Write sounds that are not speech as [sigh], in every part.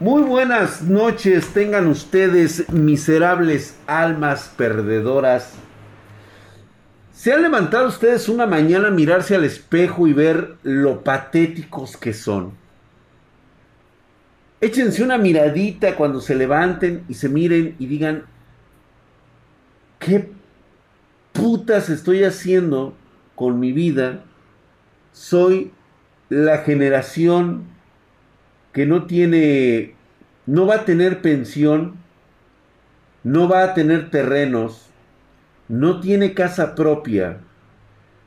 Muy buenas noches, tengan ustedes miserables almas perdedoras. ¿Se han levantado ustedes una mañana a mirarse al espejo y ver lo patéticos que son? Échense una miradita cuando se levanten y se miren y digan, ¿qué putas estoy haciendo con mi vida? Soy la generación que no tiene, no va a tener pensión, no va a tener terrenos, no tiene casa propia,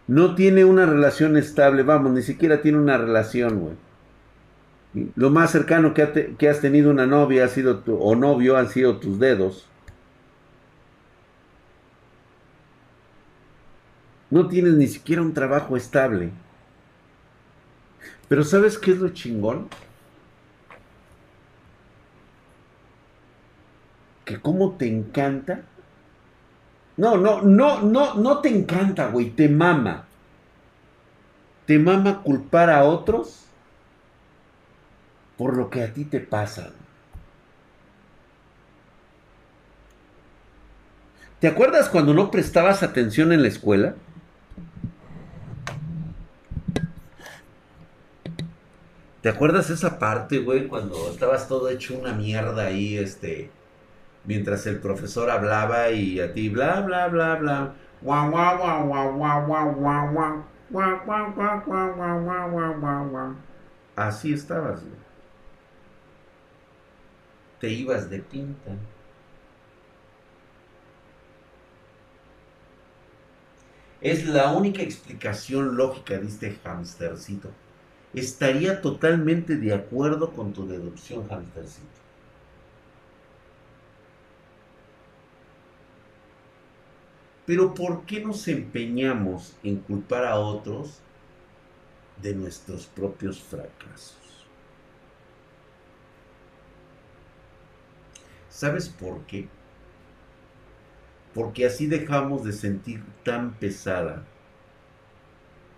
no tiene una relación estable, vamos, ni siquiera tiene una relación, güey. Lo más cercano que, que, has tenido una novia ha sido tu, o novio han sido tus dedos. No tienes ni siquiera un trabajo estable. Pero ¿sabes qué es lo chingón? Que cómo te encanta. No, no, no, no, no te encanta, güey, te mama. Te mama culpar a otros por lo que a ti te pasa. ¿Te acuerdas cuando no prestabas atención en la escuela? ¿Te acuerdas esa parte, güey, cuando estabas todo hecho una mierda ahí, este, mientras el profesor hablaba y a ti bla bla bla bla. Así estabas. Te ibas de pinta. Es la única explicación lógica de este hamstercito. Estaría totalmente de acuerdo con tu deducción, hamstercito. Pero ¿por qué nos empeñamos en culpar a otros de nuestros propios fracasos? ¿Sabes por qué? Porque así dejamos de sentir tan pesada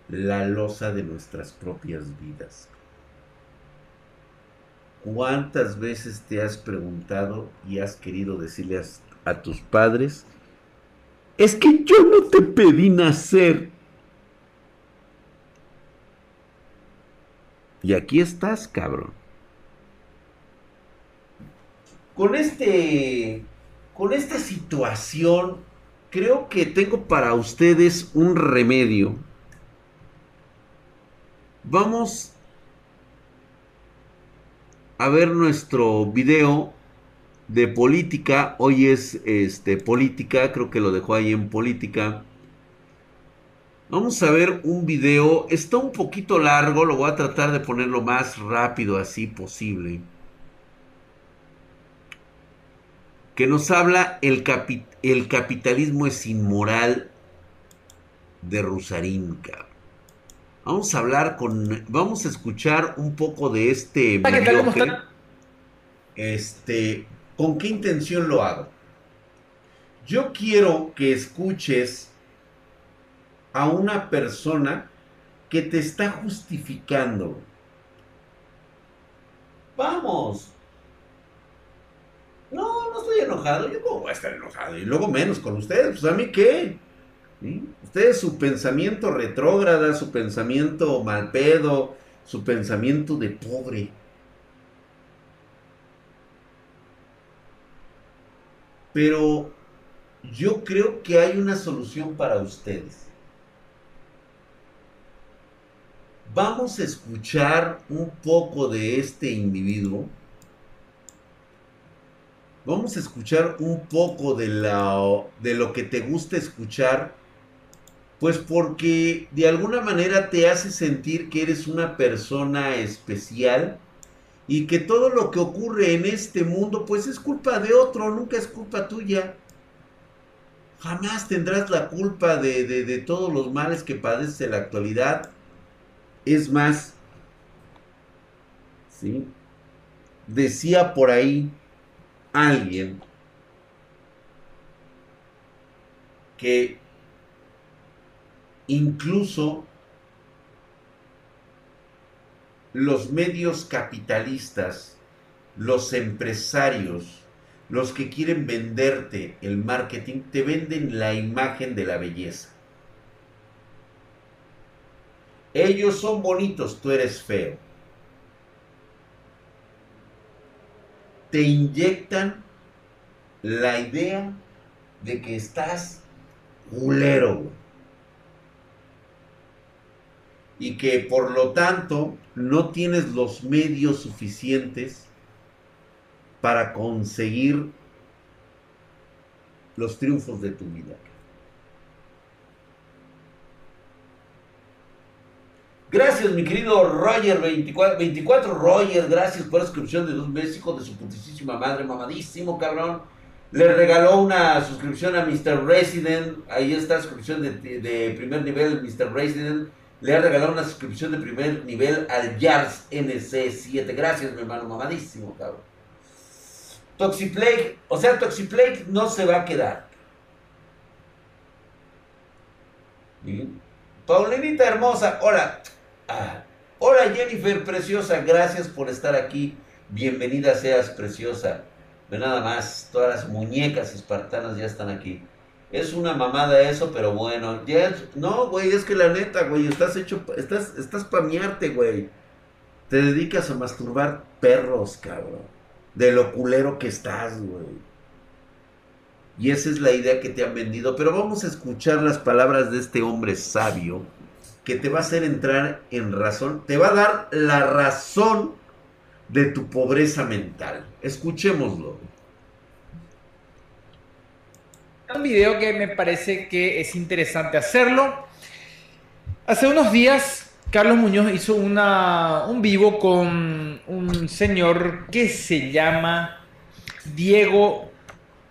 la losa de nuestras propias vidas. ¿Cuántas veces te has preguntado y has querido decirle a, a tus padres, es que yo no te pedí nacer. Y aquí estás, cabrón. Con este con esta situación creo que tengo para ustedes un remedio. Vamos a ver nuestro video de política. Hoy es este, política, creo que lo dejó ahí en política. Vamos a ver un video. Está un poquito largo, lo voy a tratar de poner lo más rápido así posible. Que nos habla el, el capitalismo es inmoral de Rusarín, Vamos a hablar con. Vamos a escuchar un poco de este. Este. ¿Con qué intención lo hago? Yo quiero que escuches a una persona que te está justificando. Vamos. No, no estoy enojado. Yo no voy a estar enojado. Y luego menos con ustedes. Pues a mí qué. Ustedes su pensamiento retrógrada, su pensamiento malpedo, su pensamiento de pobre. Pero yo creo que hay una solución para ustedes. Vamos a escuchar un poco de este individuo. Vamos a escuchar un poco de, de lo que te gusta escuchar. Pues porque de alguna manera te hace sentir que eres una persona especial y que todo lo que ocurre en este mundo pues es culpa de otro, nunca es culpa tuya. Jamás tendrás la culpa de, todos los males que padeces en la actualidad. Es más, ¿sí? decía por ahí alguien que incluso los medios capitalistas los empresarios, los que quieren venderte el marketing, te venden la imagen de la belleza. Ellos son bonitos, tú eres feo. Te inyectan la idea de que estás culero. Y que por lo tanto no tienes los medios suficientes para conseguir los triunfos de tu vida. Gracias, mi querido Roger 24, 24 Roger, gracias por la suscripción de dos meses, hijo de su putísima madre, mamadísimo, cabrón. Le regaló una suscripción a Mr. Resident, ahí está la suscripción de, de primer nivel, Mr. Resident. Le ha regalado una suscripción de primer nivel al Jars NC7. Gracias, mi hermano, mamadísimo, cabrón. Toxiplague, o sea, Toxiplague no se va a quedar. Paulinita hermosa, hola. Ah, hola Jennifer, preciosa, gracias por estar aquí. Bienvenida seas, preciosa. Ve nada más, todas las muñecas espartanas ya están aquí. Es una mamada eso, pero bueno. No, güey, es que la neta, güey, estás hecho, estás, estás pamearte, güey. Te dedicas a masturbar perros, cabrón de lo culero que estás, güey. Y esa es la idea que te han vendido. Pero vamos a escuchar las palabras de este hombre sabio que te va a hacer entrar en razón, te va a dar la razón de tu pobreza mental. Escuchémoslo. Un video que me parece que es interesante hacerlo. Hace unos días Carlos Muñoz hizo un vivo con un señor que se llama Diego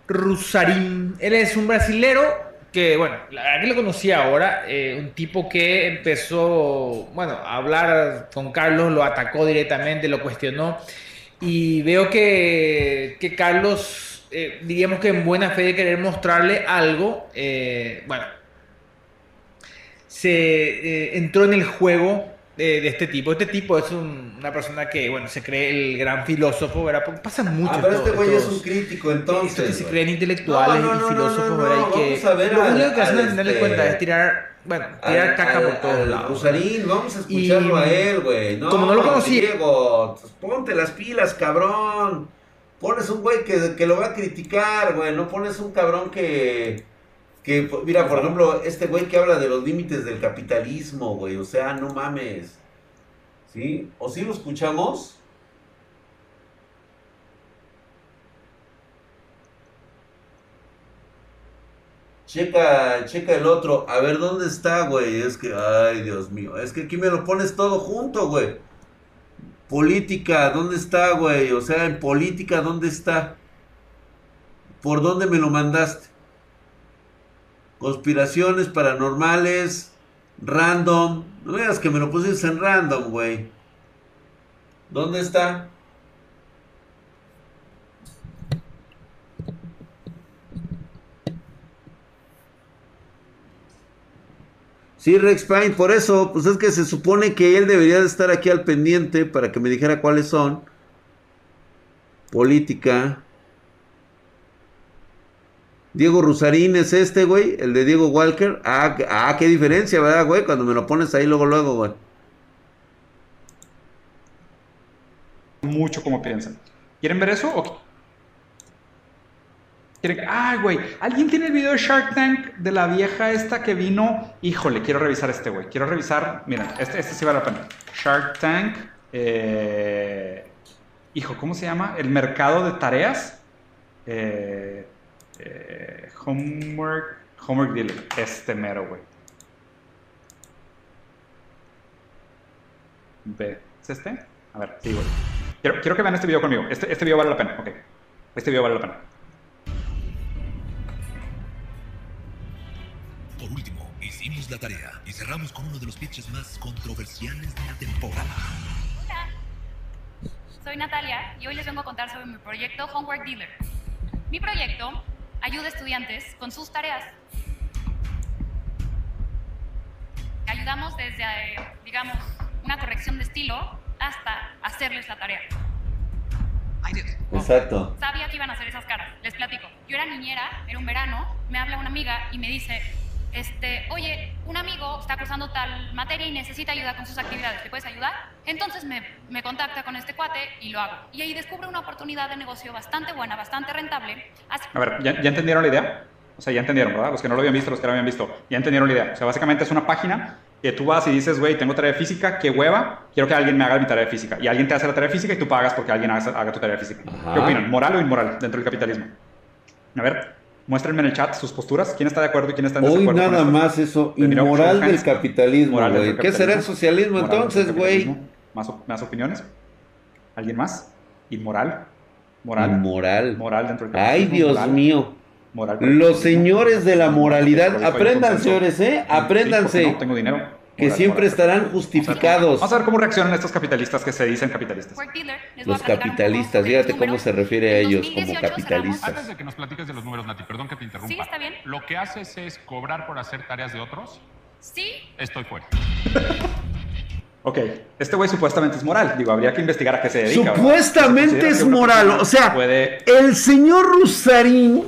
Rusarín. Él es un brasilero que, bueno, la verdad que lo conocí ahora, eh, un tipo que empezó, bueno, a hablar con Carlos, lo atacó directamente, lo cuestionó. Y veo que, que Carlos, eh, diríamos que en buena fe de querer mostrarle algo, eh, bueno, se eh, entró en el juego de, este tipo. Este tipo es una persona que, bueno, se cree el gran filósofo, ¿verdad? Porque pasa mucho. Ah, pero este güey es un crítico, entonces. que se creen intelectuales y filósofos, ¿verdad? Y que lo único que hacen es tenerle este, cuenta es tirar, bueno, tirar caca por todos lados. Rosarín, vamos a escucharlo a él, güey. No, como no lo conocí. Diego, pues ponte las pilas, cabrón. Pones un güey que, que lo va a criticar, güey. No pones un cabrón que que, mira, por ejemplo, este güey que habla de los límites del capitalismo, güey, o sea, no mames. ¿Sí? ¿O sí lo escuchamos? Checa, checa el otro. A ver, ¿dónde está, güey? Es que, ay, Dios mío. Es que aquí me lo pones todo junto, güey. Política, ¿dónde está, güey? O sea, en política, ¿dónde está? ¿Por dónde me lo mandaste? conspiraciones paranormales, random. No veas que me lo pusiste en random, güey. ¿Dónde está? Sí, Rex Pine, por eso, pues es que se supone que él debería de estar aquí al pendiente para que me dijera cuáles son. Política. Diego Rusarín es este, güey, el de Diego Walker. Ah, ah, qué diferencia, ¿verdad, güey? Cuando me lo pones ahí luego, luego, güey. Mucho como piensan. ¿Quieren ver eso o ¿Quieren... Ah, güey. ¿Alguien tiene el video de Shark Tank de la vieja esta que vino? Híjole, quiero revisar este, güey. Quiero revisar. Miren, este, este sí vale la pena. Shark Tank. Eh... Hijo, ¿cómo se llama? El mercado de tareas. Eh... Eh, homework. Homework Dealer. Este mero, güey. Ve. ¿Es este? A ver, sí, güey. Quiero, quiero, que vean este video conmigo. Este, este video vale la pena. Ok. Este video vale la pena. Hicimos la tarea y cerramos con uno de los pitches más controversiales de la temporada. Hola. Soy Natalia y hoy les vengo a contar sobre mi proyecto Homework Dealer. Mi proyecto ayuda a estudiantes con sus tareas. Ayudamos desde, digamos, una corrección de estilo hasta hacerles la tarea. Exacto. Sabía que iban a hacer esas caras. Les platico. Yo era niñera, era un verano, me habla una amiga y me dice, este, oye, un amigo está cursando tal materia y necesita ayuda con sus actividades, ¿te puedes ayudar? Entonces me, me contacta con este cuate y lo hago. Y ahí descubro una oportunidad de negocio bastante buena, bastante rentable. Así- A ver, ¿ya, ya entendieron la idea? O sea, ya entendieron, ¿verdad? Los que no lo habían visto, los que lo habían visto, ya entendieron la idea. O sea, básicamente es una página que tú vas y dices, güey, tengo tarea de física, qué hueva, quiero que alguien me haga mi tarea de física. Y alguien te hace la tarea de física y tú pagas porque alguien haga, haga tu tarea de física. Ajá. ¿Qué opinan? ¿Moral o inmoral dentro del capitalismo? A ver, muéstrenme en el chat sus posturas. ¿Quién está de acuerdo y quién está en Hoy desacuerdo? con nada más eso, inmoral opciones. del capitalismo, Moral güey. ¿Qué será el socialismo Moral entonces, güey? ¿Más, op- ¿Más opiniones? ¿Alguien más? ¿Inmoral? ¿Moral? Inmoral. Moral dentro del Ay, capitalismo. Dios moral, mío. Moral. Los señores de la moralidad, consenso. señores, ¿eh? Sí, Apréndanse. no tengo dinero. Que Moral, siempre moral. estarán justificados. Vamos a ver cómo reaccionan estos capitalistas que se dicen capitalistas. Los capitalistas, fíjate cómo se refiere a ellos como 2018 cerramos- capitalistas. Antes de que nos platiques de los números, Nati, perdón que te interrumpa. Sí, está bien. ¿Lo que haces es cobrar por hacer tareas de otros? Sí, Estoy fuera. [laughs] Ok, este güey supuestamente es moral. Digo, habría que investigar a qué se dedica. Supuestamente ¿Se considera es moral. O sea, puede... el señor Rusarín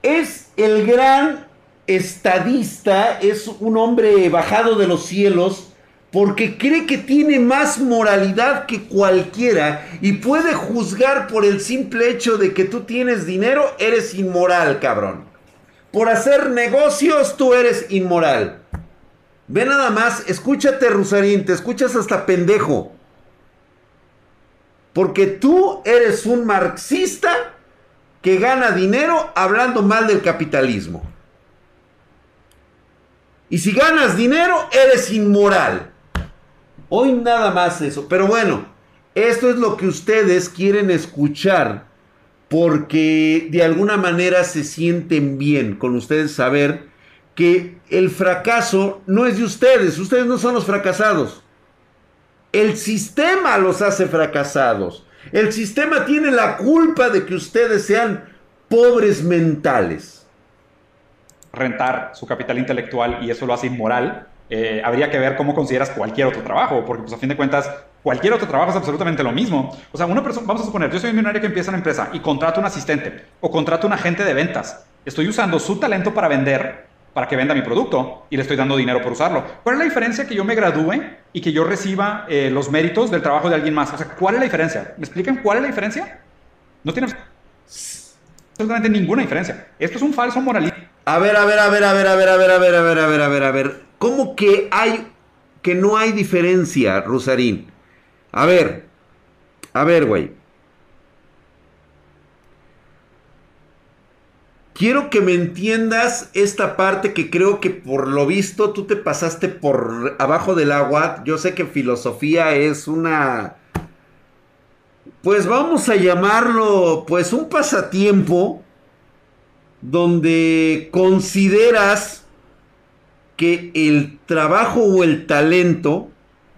es el gran estadista, es un hombre bajado de los cielos, porque cree que tiene más moralidad que cualquiera y puede juzgar por el simple hecho de que tú tienes dinero, eres inmoral, cabrón. Por hacer negocios, tú eres inmoral. Ve nada más, escúchate, Rusarín, te escuchas hasta pendejo. Porque tú eres un marxista que gana dinero hablando mal del capitalismo. Y si ganas dinero, eres inmoral. Hoy nada más eso. Pero bueno, esto es lo que ustedes quieren escuchar. Porque de alguna manera se sienten bien con ustedes saber que el fracaso no es de ustedes. Ustedes no son los fracasados. El sistema los hace fracasados. El sistema tiene la culpa de que ustedes sean pobres mentales. Rentar su capital intelectual y eso lo hace inmoral, eh, habría que ver cómo consideras cualquier otro trabajo, porque pues a fin de cuentas cualquier otro trabajo es absolutamente lo mismo. O sea, una persona, vamos a suponer, yo soy un millonario que empieza una empresa y contrato un asistente o contrato un agente de ventas. Estoy usando su talento para vender, para que venda mi producto y le estoy dando dinero por usarlo. ¿Cuál es la diferencia que yo me gradúe y que yo reciba eh, los méritos del trabajo de alguien más? O sea, ¿cuál es la diferencia? ¿Me explican cuál es la diferencia? No tiene absolutamente ninguna diferencia. Esto es un falso moralismo. A ver, a ver, a ver, a ver, a ver, a ver, a ver, a ver, a ver, a ver, a ver. ¿Cómo que hay que no hay diferencia, Rosarín? A ver. A ver, güey. Quiero que me entiendas esta parte que creo que por lo visto tú te pasaste por abajo del agua. Yo sé que filosofía es una... Pues vamos a llamarlo pues un pasatiempo donde consideras que el trabajo o el talento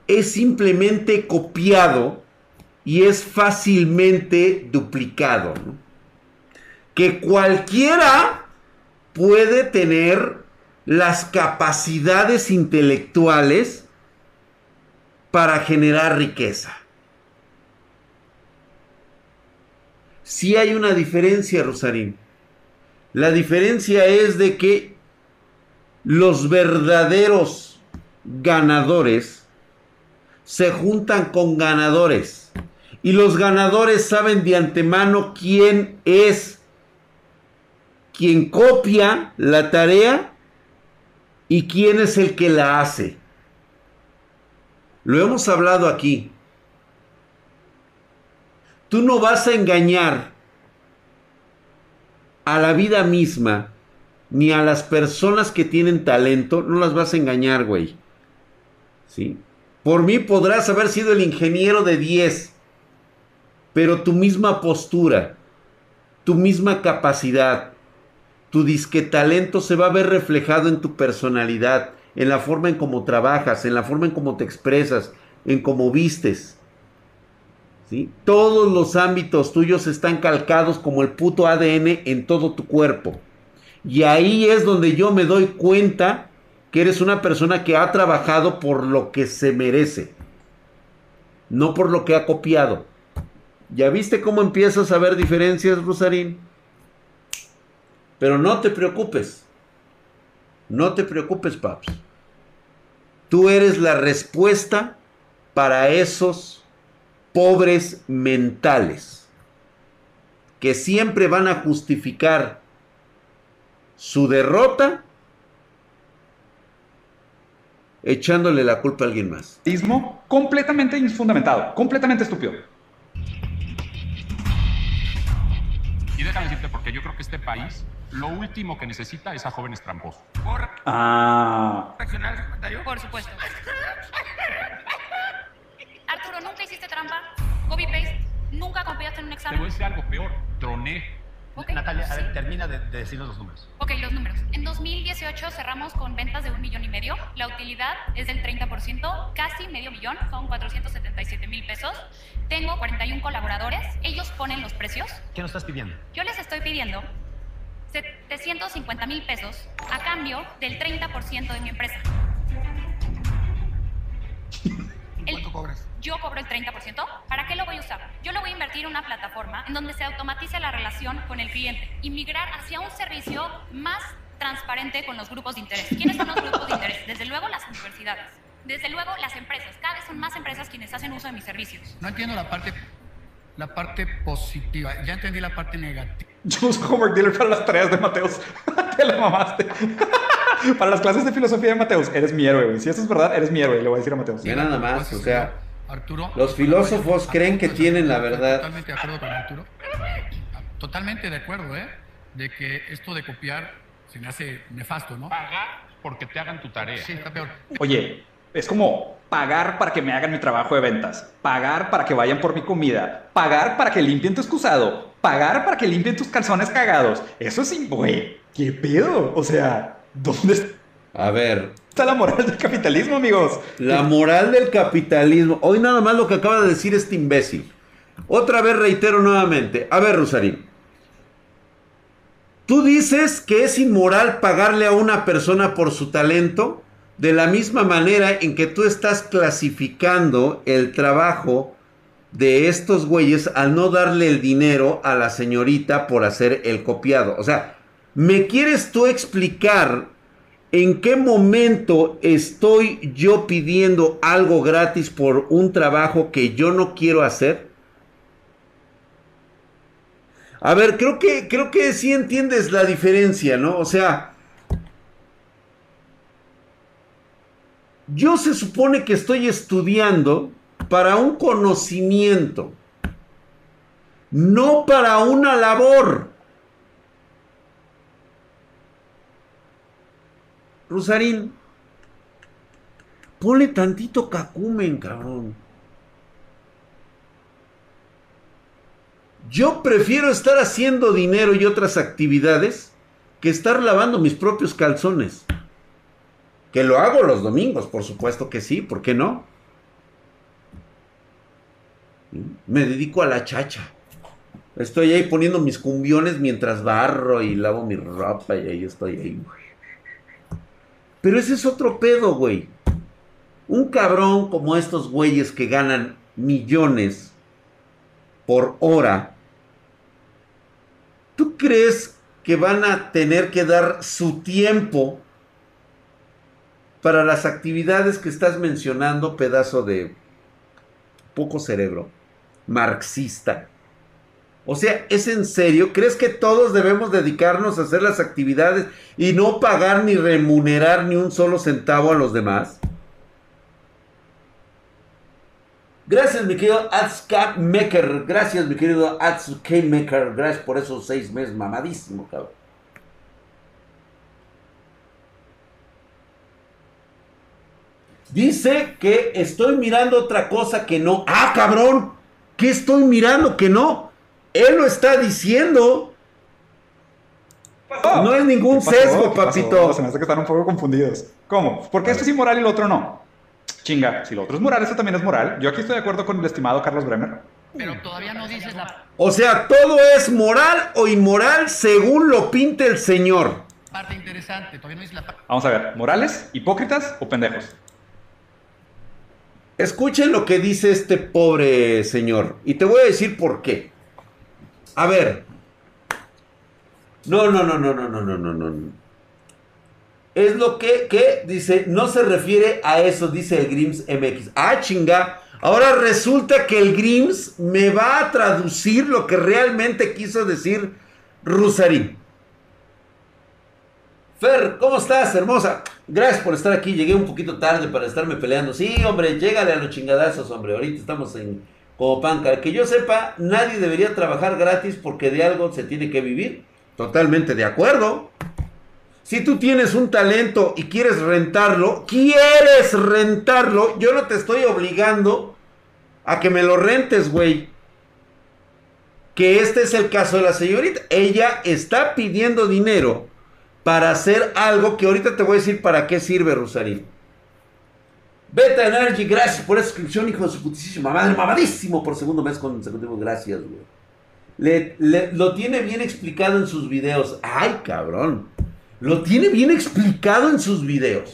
es simplemente copiado y es fácilmente duplicado. Que cualquiera puede tener las capacidades intelectuales para generar riqueza. Sí hay una diferencia, Rosarín. La diferencia es de que los verdaderos ganadores se juntan con ganadores. Y los ganadores saben de antemano quién es quien copia la tarea y quién es el que la hace. Lo hemos hablado aquí. Tú no vas a engañar a la vida misma ni a las personas que tienen talento, no las vas a engañar, güey. ¿Sí? Por mí podrás haber sido el ingeniero de 10, pero tu misma postura, tu misma capacidad, tu disque talento se va a ver reflejado en tu personalidad, en la forma en cómo trabajas, en la forma en cómo te expresas, en cómo vistes. ¿Sí? Todos los ámbitos tuyos están calcados como el puto ADN en todo tu cuerpo. Y ahí es donde yo me doy cuenta que eres una persona que ha trabajado por lo que se merece, no por lo que ha copiado. ¿Ya viste cómo empiezas a ver diferencias, Rosarín? Pero no te preocupes. No te preocupes, Paps. Tú eres la respuesta para esos pobres mentales que siempre van a justificar su derrota echándole la culpa a alguien más. Ismo completamente infundamentado, completamente estúpido. Y déjame decirte, porque yo creo que este país lo último que necesita es a jóvenes tramposos. Ah, reaccionar comentario? Por supuesto. [laughs] ¿nunca hiciste trampa? ¿Copy paste? ¿Nunca copiaste en un Te examen? voy a decir algo peor. Troné. Natalia, a sí. ver, termina de, de decirnos los números. Ok, los números. En 2018 cerramos con ventas de un millón y medio. La utilidad es del 30%, casi medio millón, son 477 mil pesos. Tengo 41 colaboradores, ellos ponen los precios. ¿Qué nos estás pidiendo? Yo les estoy pidiendo 750 mil pesos a cambio del 30% de mi empresa. [laughs] El- ¿Cuánto cobras? yo cobro el 30%. ¿Para qué lo voy a usar? Yo lo voy a invertir en una plataforma en donde se automatice la relación con el cliente y migrar hacia un servicio más transparente con los grupos de interés. ¿Quiénes son los grupos de interés? Desde luego las universidades. Desde luego las empresas. Cada vez son más empresas quienes hacen uso de mis servicios. No entiendo la parte, la parte positiva. Ya entendí la parte negativa. yo uso Homework Dealer para las tareas de Mateus. [laughs] Te la mamaste. [laughs] para las clases de filosofía de Mateus, eres mi héroe, güey. Si eso es verdad, eres mi héroe, le voy a decir a Mateus. Ya nada más, o sea, Arturo, los filósofos creen que Arturo, tienen la verdad. Totalmente de acuerdo con Arturo. Totalmente de acuerdo, ¿eh? De que esto de copiar se me hace nefasto, ¿no? Pagar porque te hagan tu tarea. Sí, está peor. Oye, es como pagar para que me hagan mi trabajo de ventas, pagar para que vayan por mi comida, pagar para que limpien tu excusado, pagar para que limpien tus calzones cagados. Eso sí, güey, ¿qué pedo? O sea, ¿dónde A ver, está la moral del capitalismo, amigos? la moral del capitalismo. Hoy nada más lo que acaba de decir este imbécil. Otra vez reitero nuevamente. A ver, Rosarín. Tú dices que es inmoral pagarle a una persona por su talento de la misma manera en que tú estás clasificando el trabajo de estos güeyes al no darle el dinero a la señorita por hacer el copiado. O sea, ¿me quieres tú explicar en qué momento estoy yo pidiendo algo gratis por un trabajo que yo no quiero hacer? A ver, creo que, creo que sí entiendes la diferencia, ¿no? O sea, yo se supone que estoy estudiando para un conocimiento, no para una labor. Rosarín, ponle tantito cacumen, cabrón. Yo prefiero estar haciendo dinero y otras actividades que estar lavando mis propios calzones. Que lo hago los domingos, por supuesto que sí, ¿por qué no? Me dedico a la chacha. Estoy ahí poniendo mis cumbiones mientras barro y lavo mi ropa y ahí estoy ahí. Pero ese es otro pedo, güey. Un cabrón como estos güeyes que ganan millones por hora. ¿Tú crees que van a tener que dar su tiempo para las actividades que estás mencionando, pedazo de poco cerebro, marxista? O sea, ¿es en serio? ¿Crees que todos debemos dedicarnos a hacer las actividades y no pagar ni remunerar ni un solo centavo a los demás? Gracias, mi querido Adscap Maker. Gracias, mi querido Adscap Maker. Gracias por esos seis meses mamadísimo, cabrón. Dice que estoy mirando otra cosa que no. ¡Ah, cabrón! ¿Qué estoy mirando que no? Él lo está diciendo. No es ningún sesgo, papito. Se me hace que están un poco confundidos. ¿Cómo? ¿Por qué esto es inmoral y lo otro no? Chinga, si lo otro es moral, esto también es moral. Yo aquí estoy de acuerdo con el estimado Carlos Bremer. Pero todavía no dices la O sea, todo es moral o inmoral según lo pinte el Señor. parte interesante. Todavía no dices la parte. Vamos a ver, ¿morales, hipócritas o pendejos? Escuchen lo que dice este pobre señor. Y te voy a decir por qué. A ver. No, no, no, no, no, no, no, no, no. Es lo que, que dice, no se refiere a eso, dice el Grims MX. Ah, chinga. Ahora resulta que el Grims me va a traducir lo que realmente quiso decir Rusarín. Fer, ¿cómo estás, hermosa? Gracias por estar aquí. Llegué un poquito tarde para estarme peleando. Sí, hombre, llégale a los chingadazos, hombre. Ahorita estamos en como panca. Que yo sepa, nadie debería trabajar gratis porque de algo se tiene que vivir. Totalmente de acuerdo. Si tú tienes un talento y quieres rentarlo, quieres rentarlo, yo no te estoy obligando a que me lo rentes, güey. Que este es el caso de la señorita. Ella está pidiendo dinero para hacer algo que ahorita te voy a decir para qué sirve, Rosarín. Beta Energy, gracias por esa suscripción, hijo de su putísima madre, mamadísimo por segundo mes consecutivo, gracias, güey. Lo tiene bien explicado en sus videos. Ay, cabrón. Lo tiene bien explicado en sus videos.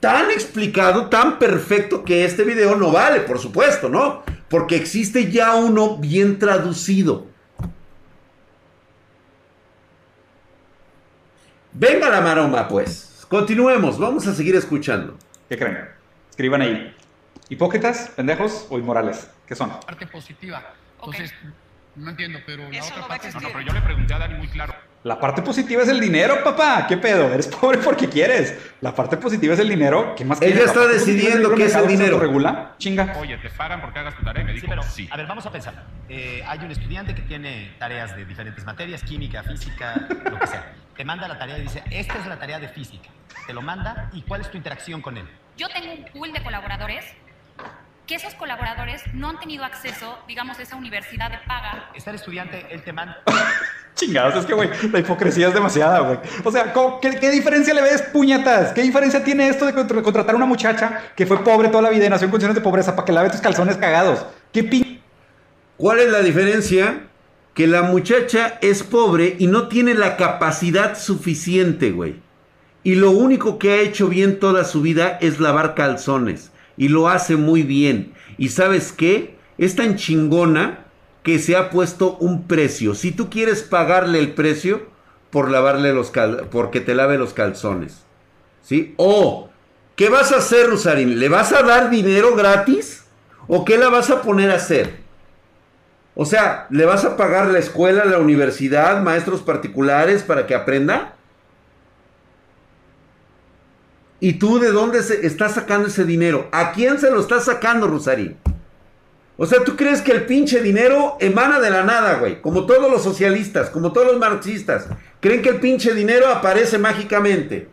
Tan explicado, tan perfecto que este video no vale, por supuesto, ¿no? Porque existe ya uno bien traducido. Venga la maroma, pues. Continuemos, vamos a seguir escuchando. ¿Qué creen? Escriban ahí. ¿Hipócritas, pendejos o inmorales? ¿Qué son? parte positiva. Entonces, no entiendo, pero la Eso otra no parte No, no, pero yo le pregunté a Dani muy claro. La parte positiva es el dinero, papá. ¿Qué pedo? Eres pobre porque quieres. La parte positiva es el dinero. ¿Qué más Ella quieres? está La parte positiva decidiendo qué es el dinero. autorregula. Chinga. Oye, ¿te pagan porque hagas tu tarea? Y me Sí, dijo, pero, sí. a ver, vamos a pensar. Eh, hay un estudiante que tiene tareas de diferentes materias, química, física, lo que sea. Te manda la tarea y dice, esta es la tarea de física. Te lo manda y ¿cuál es tu interacción con él? Yo tengo un pool de colaboradores que esos colaboradores no han tenido acceso, digamos, a esa universidad de paga. Está el estudiante, él te manda... Chingados, es que, güey, la hipocresía es demasiada, güey. O sea, ¿cómo- qué, qué diferencia le ves, puñetas? ¿Qué diferencia tiene esto de contra- contratar a una muchacha que fue pobre toda la vida y nació en condiciones de pobreza para que lave tus calzones cagados? ¿Qué pin... ¿Cuál es la diferencia? Que la muchacha es pobre y no tiene la capacidad suficiente, güey. Y lo único que ha hecho bien toda su vida es lavar calzones. Y lo hace muy bien. ¿Y sabes qué? Es tan chingona que se ha puesto un precio. Si tú quieres pagarle el precio por lavarle los cal porque te lave los calzones. ¿Sí? O, ¿qué vas a hacer, Rusarín? ¿Le vas a dar dinero gratis? ¿O qué la vas a poner a hacer? O sea, ¿le vas a pagar la escuela, la universidad, maestros particulares para que aprenda? ¿Y tú de dónde se estás sacando ese dinero? ¿A quién se lo estás sacando, Rosarín? O sea, ¿tú crees que el pinche dinero emana de la nada, güey? Como todos los socialistas, como todos los marxistas. Creen que el pinche dinero aparece mágicamente.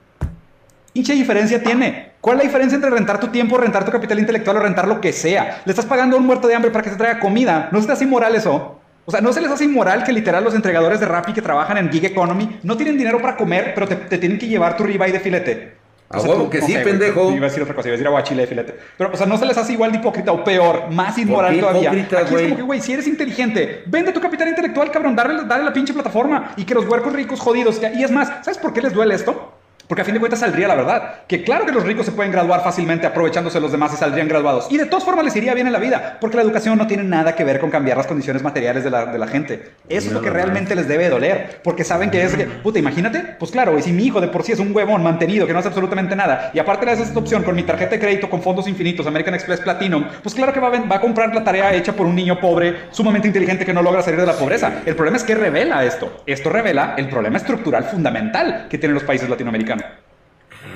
pinche diferencia tiene? ¿Cuál es la diferencia entre rentar tu tiempo, rentar tu capital intelectual o rentar lo que sea? Le estás pagando a un muerto de hambre para que te traiga comida. ¿No se te hace inmoral eso? O sea, ¿no se les hace inmoral que literal los entregadores de Rappi que trabajan en gig economy no tienen dinero para comer, pero te, te tienen que llevar tu ribeye de filete? A huevo que sí, pendejo. Iba a decir otra cosa, iba a decir aguachile de filete. Pero, o sea, no se les hace igual de hipócrita o peor, más inmoral qué todavía. hipócrita, Aquí es güey? como que, güey, si eres inteligente, vende tu capital intelectual, cabrón, dale, dale la pinche plataforma y que los huercos ricos jodidos. Y es más, ¿sabes por qué les duele esto? Porque a fin de cuentas saldría la verdad. Que claro que los ricos se pueden graduar fácilmente aprovechándose de los demás y saldrían graduados. Y de todas formas les iría bien en la vida. Porque la educación no tiene nada que ver con cambiar las condiciones materiales de la, de la gente. Eso es lo que realmente les debe doler. Porque saben que es que, puta, imagínate. Pues claro, y si mi hijo de por sí es un huevón mantenido que no hace absolutamente nada. Y aparte le das esta opción con mi tarjeta de crédito con fondos infinitos, American Express Platinum. Pues claro que va a, va a comprar la tarea hecha por un niño pobre, sumamente inteligente que no logra salir de la pobreza. El problema es que revela esto. Esto revela el problema estructural fundamental que tienen los países latinoamericanos.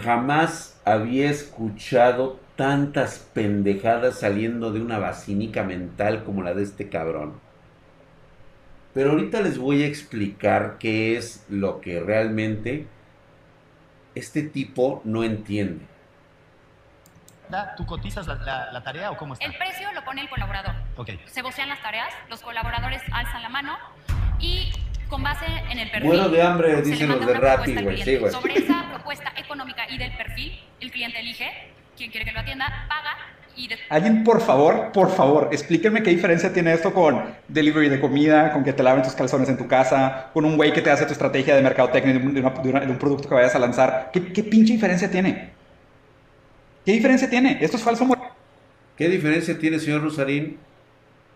Jamás había escuchado tantas pendejadas saliendo de una vacinica mental como la de este cabrón. Pero ahorita les voy a explicar qué es lo que realmente este tipo no entiende. ¿Tú cotizas la, la- la tarea o cómo está? El precio lo pone el colaborador. Ok. Se vocean las tareas, los colaboradores alzan la mano y con base en el perfil. Muero de hambre, dicen los de Rappi, güey, sí, güey. Sobre esa propuesta económica y del perfil, el cliente elige quién quiere que lo atienda, paga y de- Alguien, por favor, por favor, explíquenme qué diferencia tiene esto con delivery de comida, con que te laven tus calzones en tu casa, con un güey que te hace tu estrategia de mercadotecnia de un, de una- de una- de un producto que vayas a lanzar. ¿Qué, qué pinche diferencia tiene? ¿Qué diferencia tiene? Esto es falso moral. ¿Qué diferencia tiene, señor Rosarín?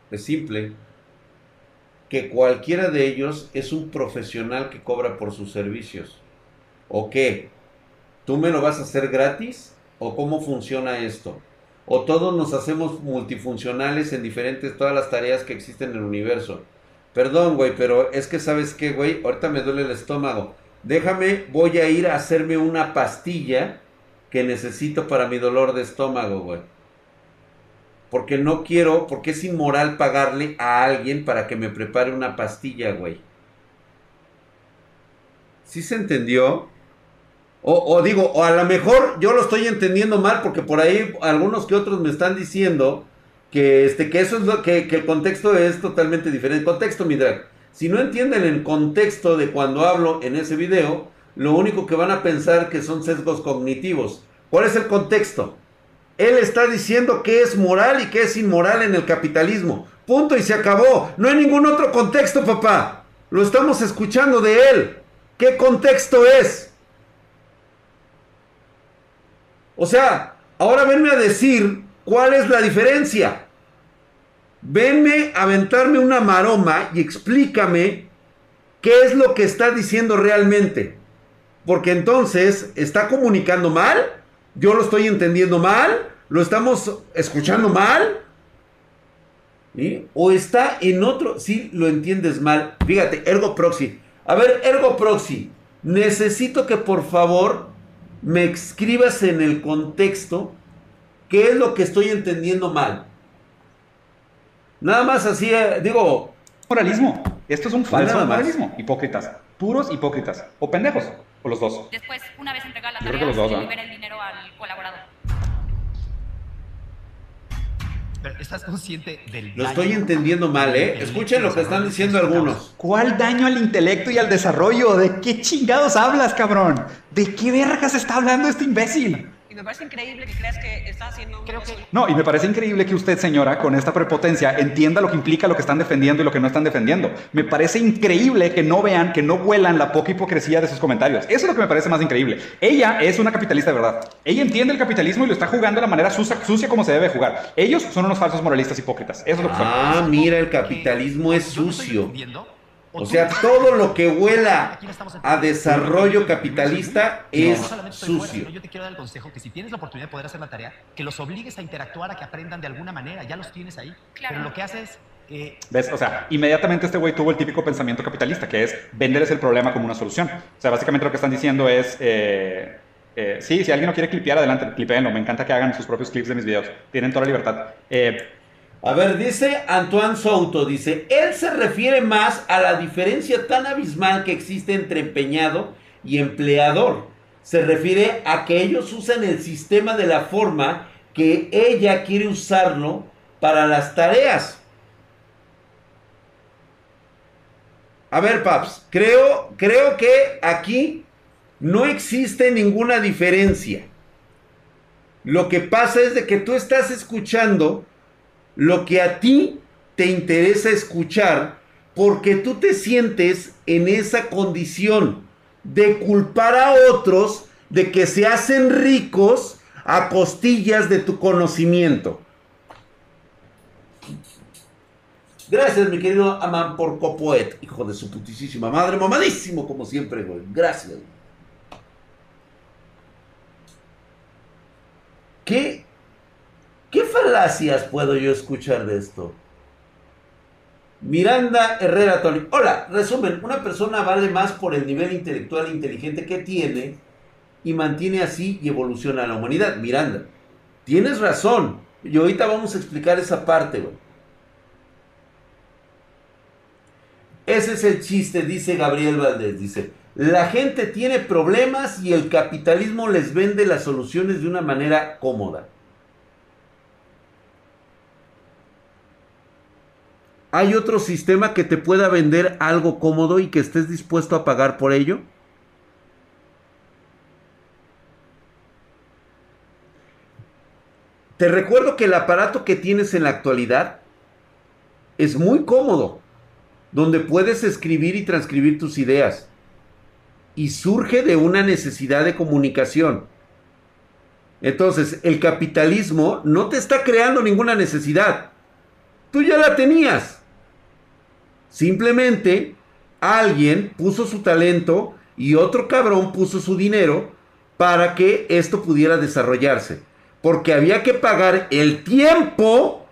Es simple. Que cualquiera de ellos es un profesional que cobra por sus servicios. ¿O qué? ¿Tú me lo vas a hacer gratis? ¿O cómo funciona esto? ¿O todos nos hacemos multifuncionales en diferentes, todas las tareas que existen en el universo? Perdón, güey, pero es que sabes qué, güey, ahorita me duele el estómago. Déjame, voy a ir a hacerme una pastilla que necesito para mi dolor de estómago, güey. Porque no quiero, porque es inmoral pagarle a alguien para que me prepare una pastilla, güey. ¿Sí se entendió? O, digo, o a lo mejor yo lo estoy entendiendo mal porque por ahí algunos que otros me están diciendo que, este, que eso es lo que, que el contexto es totalmente diferente. Contexto, mi drag. Si no entienden el contexto de cuando hablo en ese video, lo único que van a pensar que son sesgos cognitivos. ¿Cuál es el contexto? Él está diciendo que es moral y que es inmoral en el capitalismo. Punto y se acabó. No hay ningún otro contexto, papá. Lo estamos escuchando de él. ¿Qué contexto es? O sea, ahora venme a decir cuál es la diferencia. Venme a aventarme una maroma y explícame qué es lo que está diciendo realmente. Porque entonces está comunicando mal, yo lo estoy entendiendo mal, lo estamos escuchando mal. ¿sí? O está en otro, si lo entiendes mal. Fíjate, Ergo Proxy. A ver, Ergo Proxy, necesito que por favor me escribas en el contexto qué es lo que estoy entendiendo mal. Nada más así, eh, digo, Moralismo. Esto es un falso moralismo. Hipócritas. Puros hipócritas. O pendejos. O los dos. Después, una vez entregada la Yo creo tarea, que los dos, se el dinero al colaborador. Pero ¿Estás consciente del lo daño estoy entendiendo mal, ¿eh? Escuchen lo que están diciendo algunos. ¿Cuál daño al intelecto y al desarrollo? ¿De qué chingados hablas, cabrón? ¿De qué vergas está hablando este imbécil? Me parece increíble que creas que estás haciendo Creo que-. No, y me parece increíble que usted, señora, con esta prepotencia, entienda lo que implica lo que están defendiendo y lo que no están defendiendo. Me parece increíble que no vean, que no huelan la poca hipocresía de sus comentarios. Eso es lo que me parece más increíble. Ella es una capitalista de verdad. Ella entiende el capitalismo y lo está jugando de la manera sucia, sucia como se debe jugar. Ellos son unos falsos moralistas hipócritas. Eso es lo que son. Ah, mira, el capitalismo es yo no estoy sucio. O sea, todo lo que huela a desarrollo capitalista no es sucio. yo te quiero dar el consejo que si tienes la oportunidad de poder hacer la tarea, que los obligues a interactuar, a que aprendan de alguna manera. Ya los tienes ahí. Claro. Pero lo que haces, eh, ¿Ves? O sea, inmediatamente este güey tuvo el típico pensamiento capitalista, que es venderles el problema como una solución. O sea, básicamente lo que están diciendo es, eh, eh, sí, si alguien no quiere clipear, adelante, clipeenlo. Me encanta que hagan sus propios clips de mis videos. Tienen toda la libertad. A ver, dice Antoine Souto, dice, él se refiere más a la diferencia tan abismal que existe entre empeñado y empleador. Se refiere a que ellos usan el sistema de la forma que ella quiere usarlo para las tareas. A ver, Paps, creo, creo que aquí no existe ninguna diferencia. Lo que pasa es de que tú estás escuchando lo que a ti te interesa escuchar porque tú te sientes en esa condición de culpar a otros de que se hacen ricos a costillas de tu conocimiento. Gracias, mi querido Amán por Copoet, hijo de su putísima madre, mamadísimo como siempre, güey. Gracias. ¿Qué, ¿Qué falacias puedo yo escuchar de esto? Miranda Herrera Toli. Hola, resumen, una persona vale más por el nivel intelectual e inteligente que tiene y mantiene así y evoluciona la humanidad. Miranda, tienes razón. Y ahorita vamos a explicar esa parte. Ese es el chiste, dice Gabriel Valdés. Dice, la gente tiene problemas y el capitalismo les vende las soluciones de una manera cómoda. ¿Hay otro sistema que te pueda vender algo cómodo y que estés dispuesto a pagar por ello? Te recuerdo que el aparato que tienes en la actualidad es muy cómodo, donde puedes escribir y transcribir tus ideas. Y surge de una necesidad de comunicación. Entonces, el capitalismo no te está creando ninguna necesidad. Tú ya la tenías. Simplemente alguien puso su talento y otro cabrón puso su dinero para que esto pudiera desarrollarse. Porque había que pagar el tiempo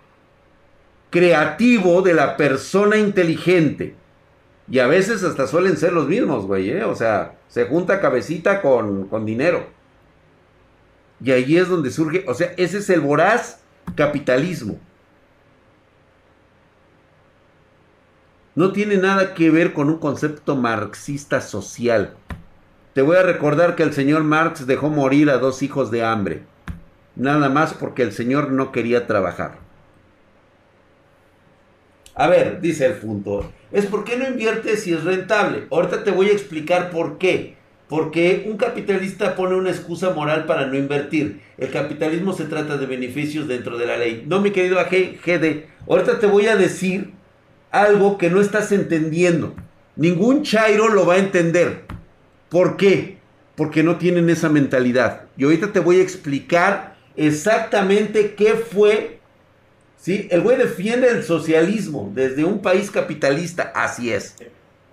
creativo de la persona inteligente. Y a veces hasta suelen ser los mismos, güey, ¿eh? O sea, se junta cabecita con, con dinero. Y ahí es donde surge, o sea, ese es el voraz capitalismo. No tiene nada que ver con un concepto marxista social. Te voy a recordar que el señor Marx dejó morir a dos hijos de hambre. Nada más porque el señor no quería trabajar. A ver, dice el punto. Es por qué no inviertes si es rentable. Ahorita te voy a explicar por qué. Porque un capitalista pone una excusa moral para no invertir. El capitalismo se trata de beneficios dentro de la ley. No, mi querido GD. Ahorita te voy a decir algo que no estás entendiendo. Ningún Chairo lo va a entender. ¿Por qué? Porque no tienen esa mentalidad. Y ahorita te voy a explicar exactamente qué fue. ¿Sí? El güey defiende el socialismo desde un país capitalista. Así es.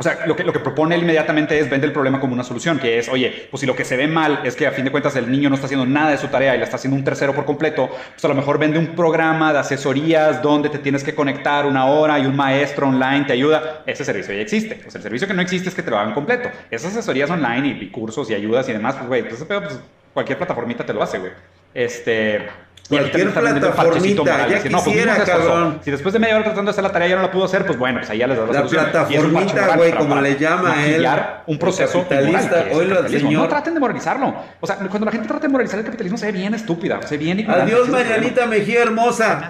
O sea, lo que, lo que propone él inmediatamente es vender el problema como una solución, que es, oye, pues si lo que se ve mal es que a fin de cuentas el niño no está haciendo nada de su tarea y la está haciendo un tercero por completo, pues a lo mejor vende un programa de asesorías donde te tienes que conectar una hora y un maestro online te ayuda. Ese servicio ya existe. Sea, el servicio que no existe es que te lo hagan completo. Esas asesorías online y, y cursos y ayudas y demás, pues, güey, pues, pues cualquier plataformita te lo hace, güey. Este... Cualquier plataformita, ya no, pues, quisiera, cabrón. Si después de media hora tratando de hacer la tarea ya no la pudo hacer, pues bueno, pues ahí ya les da la, La solución. plataformita, güey, como le llama él. Un proceso capitalista. señor. No traten de moralizarlo. O sea, cuando la gente trata de moralizar el capitalismo se ve bien estúpida, se ve bien ignorante. Adiós. Marianita Mejía hermosa.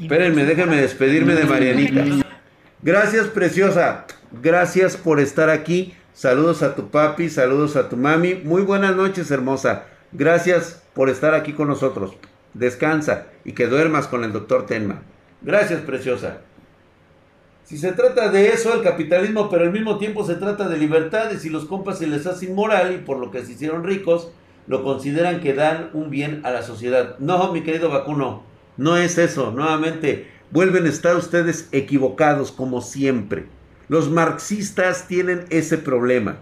Espérenme, déjenme despedirme de Marianita. Gracias, preciosa. Gracias por estar aquí. Saludos a tu papi, saludos a tu mami. Muy buenas noches, hermosa. Gracias por estar aquí con nosotros. Descansa y que duermas con el doctor Tenma. Gracias, preciosa. Si se trata de eso, el capitalismo, pero al mismo tiempo se trata de libertades y los compas se les hace inmoral y por lo que se hicieron ricos, lo consideran que dan un bien a la sociedad. No, mi querido vacuno, no es eso. Nuevamente, vuelven a estar ustedes equivocados como siempre. Los marxistas tienen ese problema.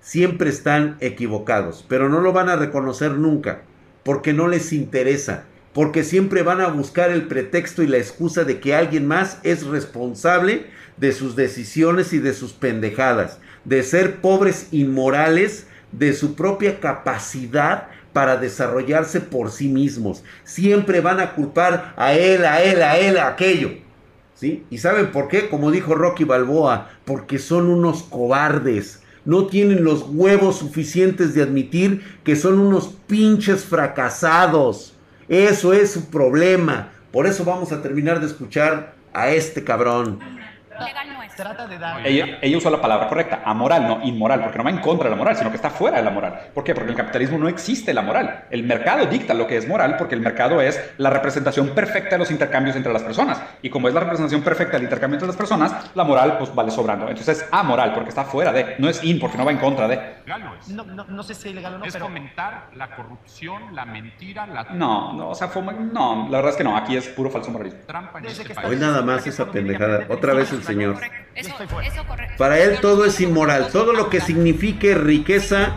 Siempre están equivocados, pero no lo van a reconocer nunca, porque no les interesa, porque siempre van a buscar el pretexto y la excusa de que alguien más es responsable de sus decisiones y de sus pendejadas, de ser pobres inmorales de su propia capacidad para desarrollarse por sí mismos. Siempre van a culpar a él, a él, a él, a aquello. ¿Sí? ¿Y saben por qué? Como dijo Rocky Balboa, porque son unos cobardes. No tienen los huevos suficientes de admitir que son unos pinches fracasados. Eso es su problema. Por eso vamos a terminar de escuchar a este cabrón. Legal no es. Trata de dar. Ella, ella usó la palabra correcta, amoral, no inmoral, porque no va en contra de la moral, sino que está fuera de la moral. ¿Por qué? Porque en el capitalismo no existe la moral. El mercado dicta lo que es moral, porque el mercado es la representación perfecta de los intercambios entre las personas. Y como es la representación perfecta del intercambio entre las personas, la moral pues vale sobrando. Entonces es amoral, porque está fuera de, no es in, porque no va en contra de. Legal no es. No, no, no sé si es ilegal o no, es pero. fomentar la corrupción, la mentira, la No, no, o sea, fue, no, la verdad es que no, aquí es puro falso moralismo. trampa en Desde este que país. Hoy nada más esa pendejada. Otra vez el señor. Eso. Para él todo es inmoral. Todo lo que signifique riqueza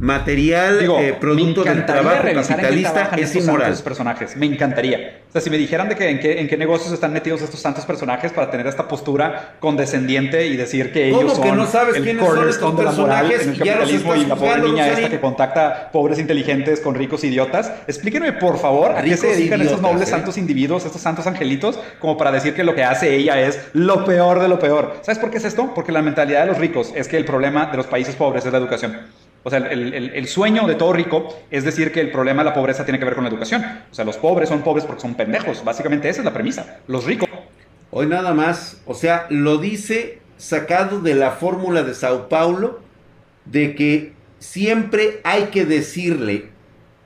material, Digo, eh, producto del trabajo capitalista es estos inmoral. personajes. Me encantaría. O sea, si me dijeran de que en qué, en qué negocios están metidos estos santos personajes para tener esta postura condescendiente y decir que ¿Cómo ellos que son no sabes el quiénes son estos personajes en el y ya los capitalismo y la pobre niña esta que contacta pobres inteligentes con ricos idiotas? Explíquenme, por favor, a qué se dedican estos idiotas, nobles ¿eh? santos individuos, estos santos angelitos, como para decir que lo que hace ella es lo peor de lo peor. ¿Sabes por qué es esto? Porque la mentalidad de los ricos es que el problema de los países pobres es la educación. O sea, el, el- sueño de todo rico es decir que el problema de la pobreza tiene que ver con la educación. O sea, los pobres son pobres porque son pendejos. Básicamente esa es la premisa. Los ricos Hoy nada más, o sea, lo dice sacado de la fórmula de Sao Paulo de que siempre hay que decirle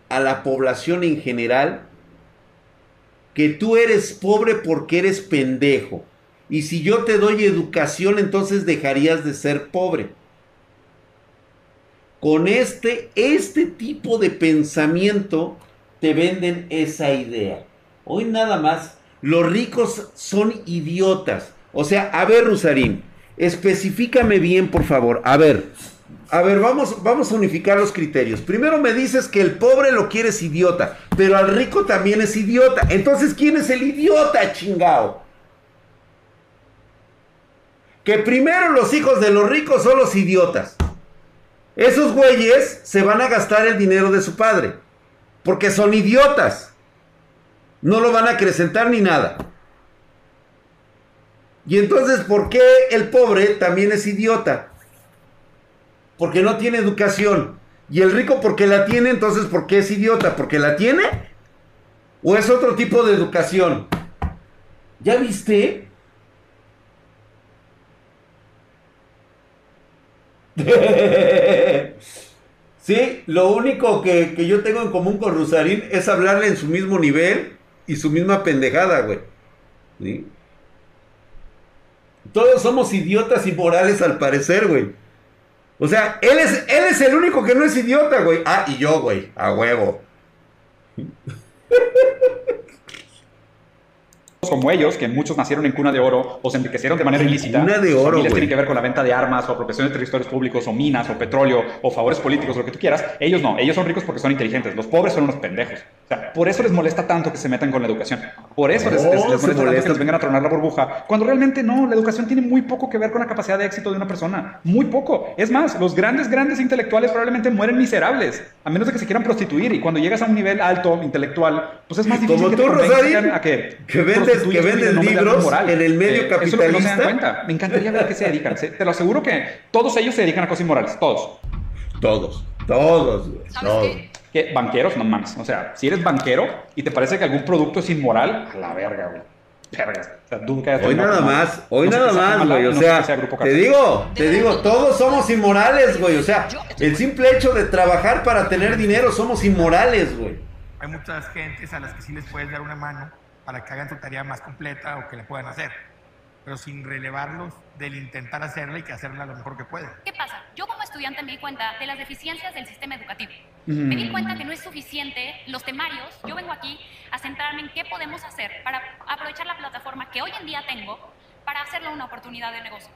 a la población en general que tú eres pobre porque eres pendejo. Y si yo te doy educación, entonces dejarías de ser pobre. Con este, este tipo de pensamiento te venden esa idea. Hoy nada más, los ricos son idiotas. O sea, a ver, Rusarín, especifícame bien, por favor. A ver, a ver, vamos, vamos a unificar los criterios. Primero me dices que el pobre lo quieres idiota, pero al rico también es idiota. Entonces, ¿quién es el idiota, chingao? Que primero los hijos de los ricos son los idiotas. Esos güeyes se van a gastar el dinero de su padre. Porque son idiotas. No lo van a acrecentar ni nada. Y entonces, ¿por qué el pobre también es idiota? Porque no tiene educación. Y el rico porque la tiene, entonces, ¿por qué es idiota? ¿Porque la tiene? ¿O es otro tipo de educación? ¿Ya viste? [laughs] sí, lo único que, que yo tengo en común con Rusarín es hablarle en su mismo nivel y su misma pendejada, güey. Todos somos idiotas y morales al parecer, güey. O sea, él es, él es el único que no es idiota, güey. Ah, y yo, güey, a huevo. [laughs] como ellos, que muchos nacieron en cuna de oro o se enriquecieron de manera ilícita. Cuna de oro, familias tienen que ver con la venta de armas o apropiación de territorios públicos o minas o petróleo o favores políticos, lo que tú quieras. Ellos no, ellos son ricos porque son inteligentes. Los pobres son unos pendejos. O sea, por eso les molesta tanto que se metan con la educación. Por eso les, les- les se molesta tanto que les vengan a tronar la burbuja. Cuando realmente no, la educación tiene muy poco que ver con la capacidad de éxito de una persona. Muy poco. Es más, los grandes, grandes intelectuales probablemente mueren miserables, a menos de que se quieran prostituir. Y cuando llegas a un nivel alto intelectual, pues es más difícil Como que tú, te Rosario, a que, que que tu vida vendes en nombre de algo libros moral. en el medio Eh, eso es lo que no se dan capitalista. cuenta. Me encantaría ver a qué se dedican. Te lo aseguro que todos ellos se dedican a cosas inmorales. Todos. Todos, todos, güey. ¿Sabes Todos. qué? Que banqueros, no mames. O sea, si eres banquero y te parece que algún producto es inmoral, a la verga, güey. Vergas. O sea, hayas Hoy nada más, hoy no nada más, güey. O sea, te digo, te digo, todos somos inmorales, güey. O sea, el simple hecho de trabajar para tener dinero somos inmorales, güey. Hay muchas gentes a las que sí les puedes dar una mano para que hagan su tarea más completa o que la puedan hacer, pero sin relevarlos del intentar hacerla y que hacerla lo mejor que pueden. ¿Qué pasa? Yo como estudiante me di cuenta de las deficiencias del sistema educativo. Me di cuenta que no es suficiente los temarios. Yo vengo aquí a centrarme en qué podemos hacer para aprovechar la plataforma que hoy en día tengo para hacerlo una oportunidad de negocio.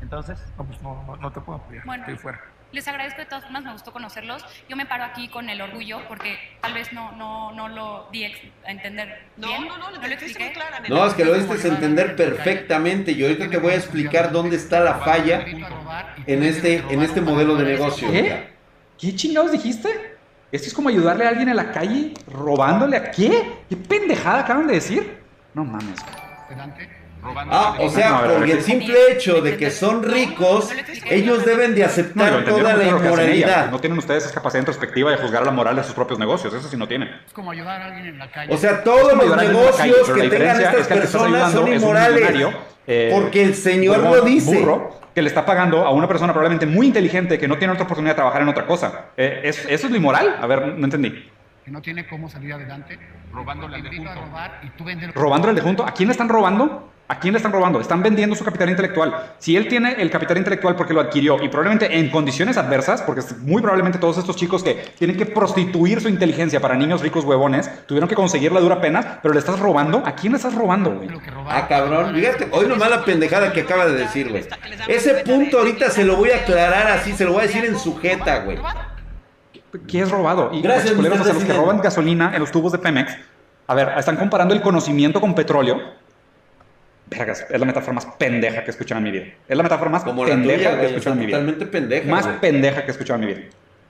Entonces, No, pues no, no, no te puedo apoyar, Bueno. estoy fuera. Les agradezco de todas formas, me gustó conocerlos. Yo me paro aquí con el orgullo porque tal vez no, no, no lo di a entender No, bien. no, no, lo le fuiste expliqué. muy clara. No, es que lo diste a entender perfectamente. Y ahorita te voy a explicar dónde está la falla en este, en este modelo de negocio. ¿Qué? ¿Qué chingados dijiste? ¿Esto es como ayudarle a alguien en la calle robándole a qué? ¿Qué pendejada acaban de decir? No mames. Pedante. Ah, o sea, No, por el simple hecho de que son ricos, elellos deben de aceptar toda la inmoralidad. No tienen ustedes esa capacidad introspectiva de juzgar la moral de sus propios negocios. Eso sí no tienen. Es como ayudar a alguien en la calle. O sea, todos los calle, negocios que tengan estas es que al personas son ayudando es un inmorales. eh, Porque el Señor lo dice. burro, que le está pagando a una persona probablemente muy inteligente que no tiene otra oportunidad de trabajar en otra cosa. Eh, ¿es- ¿Eso es lo inmoral? A ver, no entendí. Que no tiene cómo salir adelante. Robándole al de junto. robar y tú vendes. ¿Robándole el de junto? ¿A quién le están robando? ¿A quién le están robando? Están vendiendo su capital intelectual. Si él tiene el capital intelectual porque lo adquirió y probablemente en condiciones adversas, porque es muy probablemente todos estos chicos que tienen que prostituir su inteligencia para niños ricos huevones, tuvieron que conseguirla a dura pena, pero le estás robando. ¿A quién le estás robando, güey? Ah, cabrón, fíjate, hoy nomás la pendejada que acaba de decir, güey. Ese punto ahorita se lo voy a aclarar así, se lo voy a decir en sujeta, güey. ¿Qué es robado? Y Gracias, los sea, los que roban gasolina en los tubos de Pemex. A ver, están comparando el conocimiento con petróleo. Vergas, es la metáfora más pendeja que he escuchado en mi vida. Es la metáfora más Como la pendeja tuya, que he escuchado en mi vida. Totalmente pendeja. Más güey. pendeja que he escuchado en mi vida.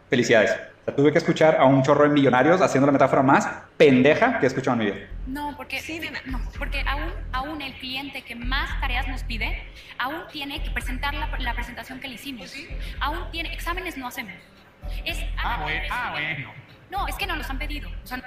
Felicidades. O sea, tuve que escuchar a un chorro de millonarios haciendo la metáfora más pendeja que he escuchado en mi vida. No, porque, Sí, no, porque aún, aún el cliente que más tareas nos pide, aún tiene que presentar la, la presentación que le hicimos. Aún tiene, exámenes no hacemos. Es, Ah, bueno, ah, bueno. No, es que no los han pedido. O sea,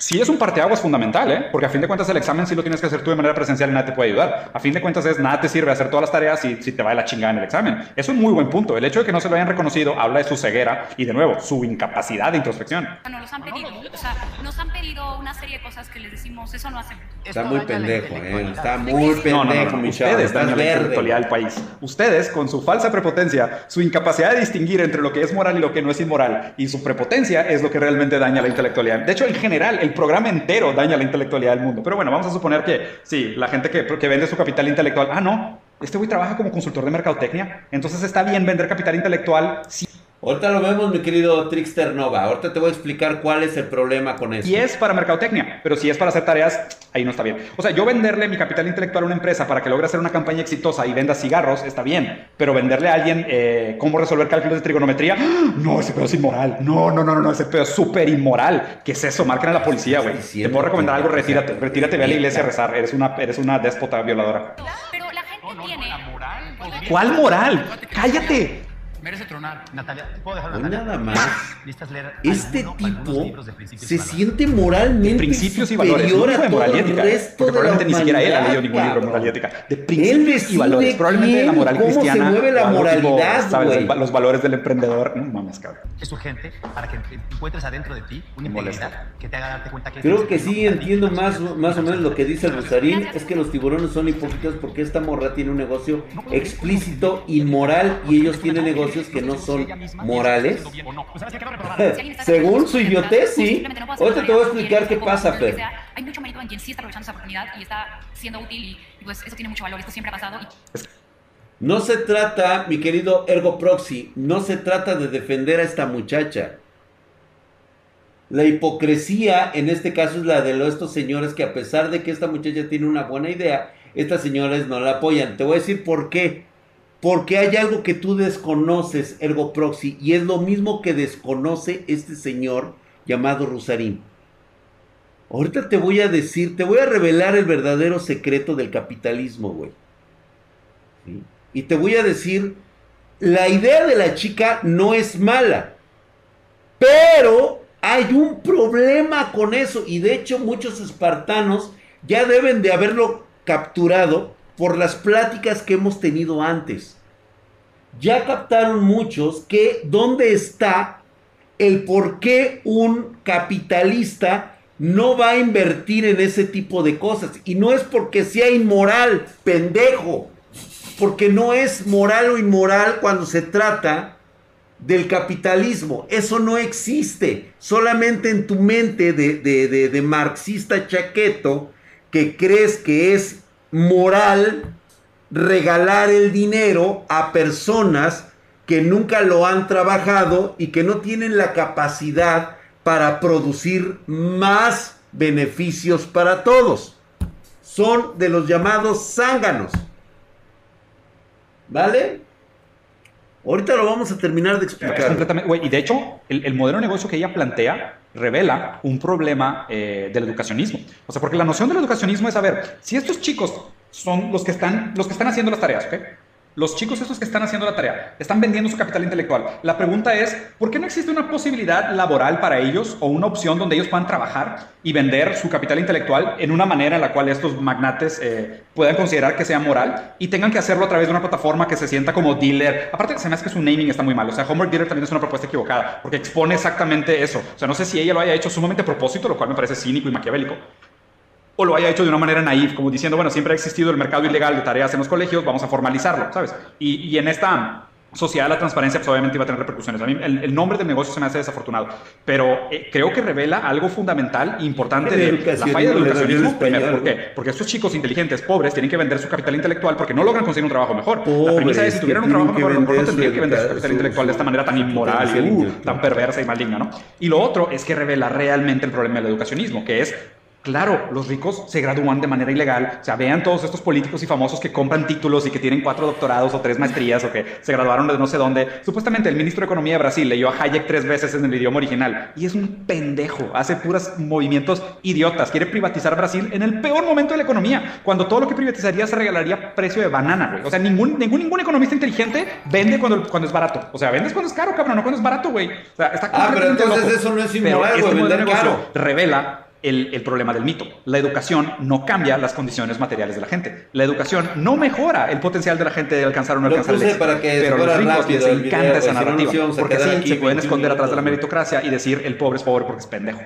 sí es un parteaguas fundamental, ¿eh? Porque a fin de cuentas el examen sí lo tienes que hacer tú de manera presencial y nadie te puede ayudar. A fin de cuentas es nada te sirve hacer todas las tareas si, si te va de la chingada en el examen. Es un muy buen punto. El hecho de que no se lo hayan reconocido habla de su ceguera y de nuevo, su incapacidad de introspección. Nos los han pedido. O sea, nos han pedido una serie de cosas que les decimos, eso no hacemos. Está muy pendejo, ¿eh? Está muy No, no, pendejo, no, no. chavo. Ustedes dañan la intelectualidad del país. Ustedes, con su falsa prepotencia, su incapacidad de distinguir entre lo que es moral y lo que no es inmoral, y su prepotencia es lo que realmente daña la intelectualidad. De hecho, en general, el programa entero daña la intelectualidad del mundo. Pero bueno, vamos a suponer que sí, la gente que, que vende su capital intelectual, ah, no, este güey trabaja como consultor de mercadotecnia, entonces está bien vender capital intelectual si Ahorita lo vemos, mi querido Trickster Nova. Ahorita te voy a explicar cuál es el problema con eso. Y es para mercadotecnia, pero si es para hacer tareas, ahí no está bien. O sea, yo venderle mi capital intelectual a una empresa para que logre hacer una campaña exitosa y venda cigarros, está bien. Pero venderle a alguien eh, cómo resolver cálculos de trigonometría, ¡ah! no, ese pedo es inmoral. No, no, no, no, no, ese pedo es súper inmoral. ¿Qué es eso? Marquen a la policía, güey. Te puedo recomendar algo, retírate. Retírate, ve a la iglesia a rezar. Eres una, eres una déspota violadora. Pero la gente tiene. ¿Cuál moral? ¡Cállate! Merece tronar. Natalia, ¿te puedo dejar Hoy Natalia? nada más. ¿Listas leer Este tipo se siente moralmente principios y valores, superior a todo el ética, resto porque de la probablemente ni siquiera él ha leído ningún humanidad, libro de moral y ética. De principios y valores, probablemente de la moral cómo se cristiana. mueve la moralidad, ¿sabes? Los valores del emprendedor. No mames, cabrón. Es urgente para que encuentres adentro de ti una integridad que te haga darte cuenta que Creo que sí entiendo más, más o menos lo que dice el Rosarín. Es que los tiburones son hipócritas porque esta morra tiene un negocio explícito, inmoral y ellos tienen negocios que no son morales. [laughs] Según su idiotez, sí. Ahorita te voy a explicar qué pasa, Fer. Hay mucho mérito en quien sí está aprovechando esa oportunidad y está siendo útil y pues eso tiene mucho valor. Esto siempre ha pasado. y- No se trata, mi querido Ergo Proxy, no se trata de defender a esta muchacha. La hipocresía en este caso es la de los- estos señores que a pesar de que esta muchacha tiene una buena idea, estas señores no la apoyan. Te voy a decir por qué. Porque hay algo que tú desconoces, Ergo Proxy, y es lo mismo que desconoce este señor llamado Rusarín. Ahorita te voy a decir, te voy a revelar el verdadero secreto del capitalismo, güey. Y te voy a decir, la idea de la chica no es mala, pero hay un problema con eso y de hecho muchos espartanos ya deben de haberlo capturado por las pláticas que hemos tenido antes. Ya captaron muchos que dónde está el por qué un capitalista no va a invertir en ese tipo de cosas. Y no es porque sea inmoral, pendejo. Porque no es moral o inmoral cuando se trata del capitalismo. Eso no existe. Solamente en tu mente de, de- de- de marxista chaqueto que crees que es moral regalar el dinero a personas que nunca lo han trabajado y que no tienen la capacidad para producir más beneficios para todos. Son de los llamados zánganos. ¿Vale? Ahorita lo vamos a terminar de explicar. completamente, y de hecho, el, el modelo de negocio que ella plantea revela un problema eh, del educacionismo. O sea, porque la noción del educacionismo es, a ver, si estos chicos son los que están, los que están haciendo las tareas, ¿ok? Los chicos estos que están haciendo la tarea están vendiendo su capital intelectual. La pregunta es, ¿por qué no existe una posibilidad laboral para ellos o una opción donde ellos puedan trabajar y vender su capital intelectual en una manera en la cual estos magnates eh, puedan considerar que sea moral y tengan que hacerlo a través de una plataforma que se sienta como dealer? Aparte, se me hace que su naming está muy mal. O sea, Homework Dealer también es una propuesta equivocada porque expone exactamente eso. O sea, no sé si ella lo haya hecho sumamente a propósito, lo cual me parece cínico y maquiavélico o lo haya hecho de una manera naif, como diciendo, bueno, siempre ha existido el mercado ilegal de tareas en los colegios, vamos a formalizarlo, ¿sabes? Y, y en esta sociedad la transparencia, pues obviamente iba a tener repercusiones. A mí el, el nombre del negocio se me hace desafortunado, pero eh, creo que revela algo fundamental e importante de la falla del educacionismo. Español, ¿por qué? Porque estos chicos inteligentes, pobres, tienen que vender su capital intelectual porque no logran conseguir un trabajo mejor. la premisa es, si Pobres, tuvieran un trabajo mejor, a lo que mejor no tendrían que vender su capital su- intelectual de esta manera tan inmoral y uh, tan perversa y maligna, ¿no? Y lo otro es que revela realmente el problema del educacionismo, que es Claro, los ricos se gradúan de manera ilegal. O sea, vean todos estos políticos y famosos que compran títulos y que tienen cuatro doctorados o tres maestrías o que se graduaron de no sé dónde. Supuestamente el ministro de Economía de Brasil leyó a Hayek tres veces en el idioma original y es un pendejo. Hace puros movimientos idiotas. Quiere privatizar Brasil en el peor momento de la economía, cuando todo lo que privatizaría se regalaría precio de banana, güey. O sea, ningún, ningún, ningún economista inteligente vende cuando, cuando es barato. O sea, vendes cuando es caro, cabrón, no cuando es barato, güey. O sea, está Ah, pero entonces loco. eso no es inmoral, este güey, de vender caro. revela el, el problema del mito. La educación no cambia las condiciones materiales de la gente. La educación no mejora el potencial de la gente de alcanzar o no alcanzar el éxito. para que Pero los ricos les el encanta video, esa narrativa. porque así aquí se pueden 21 esconder atrás de la meritocracia y decir el pobre es pobre porque es pendejo.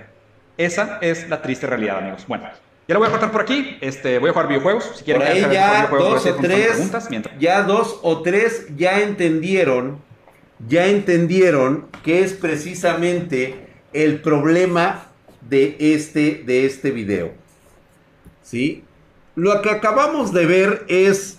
Esa es la triste realidad, amigos. Bueno, ya lo voy a cortar por aquí. Este, voy a jugar videojuegos. Si quieren Por ahí ya dos o tres, preguntas mientras- ya dos o tres ya entendieron, ya entendieron que es precisamente el problema de este, de este video. ¿Sí? Lo que acabamos de ver es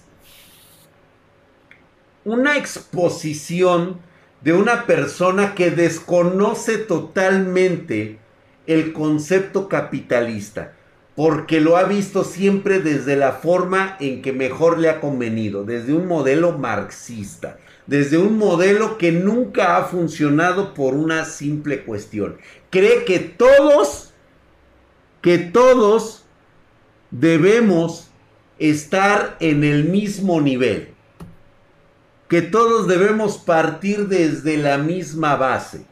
una exposición de una persona que desconoce totalmente el concepto capitalista, porque lo ha visto siempre desde la forma en que mejor le ha convenido, desde un modelo marxista, desde un modelo que nunca ha funcionado por una simple cuestión. Cree que todos, que todos debemos estar en el mismo nivel que todos debemos partir desde la misma base.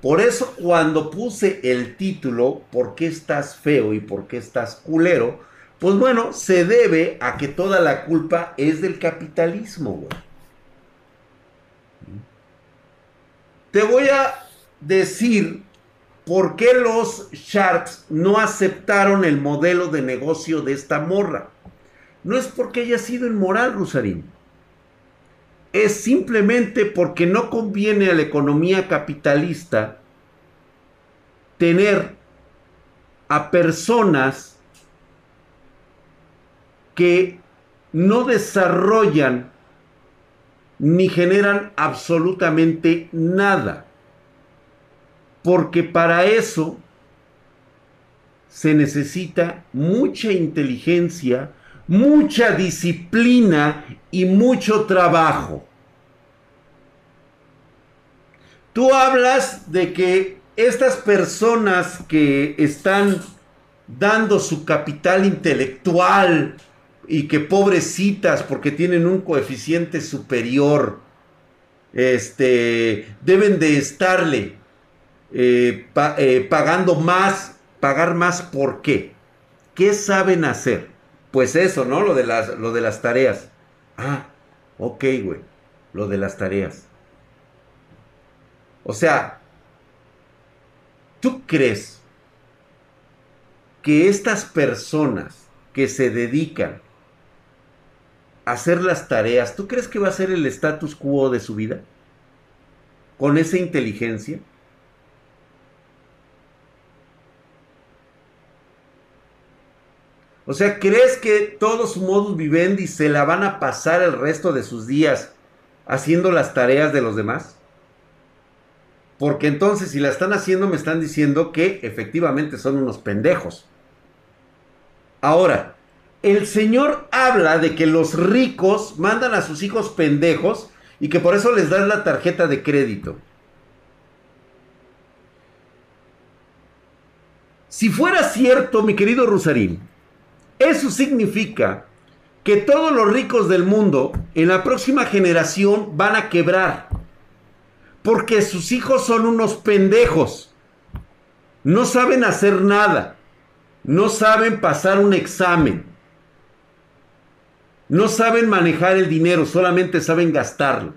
Por eso cuando puse el título, ¿por qué estás feo y por qué estás culero? Pues bueno, se debe a que toda la culpa es del capitalismo, güey. Te voy a decir por qué los Sharks no aceptaron el modelo de negocio de esta morra. No es porque haya sido inmoral, Rusarín es simplemente porque no conviene a la economía capitalista tener a personas que no desarrollan ni generan absolutamente nada. Porque para eso se necesita mucha inteligencia, mucha disciplina y mucho trabajo. Tú hablas de que estas personas que están dando su capital intelectual y que pobrecitas porque tienen un coeficiente superior, este, deben de estarle eh, pa- eh, pagando más, pagar más, ¿por qué? ¿Qué saben hacer? Pues eso, ¿no? Lo de las, lo de las tareas. Ah, ok, güey. Lo de las tareas. O sea, ¿tú crees que estas personas que se dedican a hacer las tareas, ¿tú crees que va a ser el status quo de su vida? ¿Con esa inteligencia? O sea, ¿crees que todo su modus vivendi se la van a pasar el resto de sus días haciendo las tareas de los demás? Porque entonces si la están haciendo me están diciendo que efectivamente son unos pendejos. Ahora, el Señor habla de que los ricos mandan a sus hijos pendejos y que por eso les dan la tarjeta de crédito. Si fuera cierto, mi querido Rusarín, eso significa que todos los ricos del mundo en la próxima generación van a quebrar. Porque sus hijos son unos pendejos. No saben hacer nada. No saben pasar un examen. No saben manejar el dinero, solamente saben gastarlo.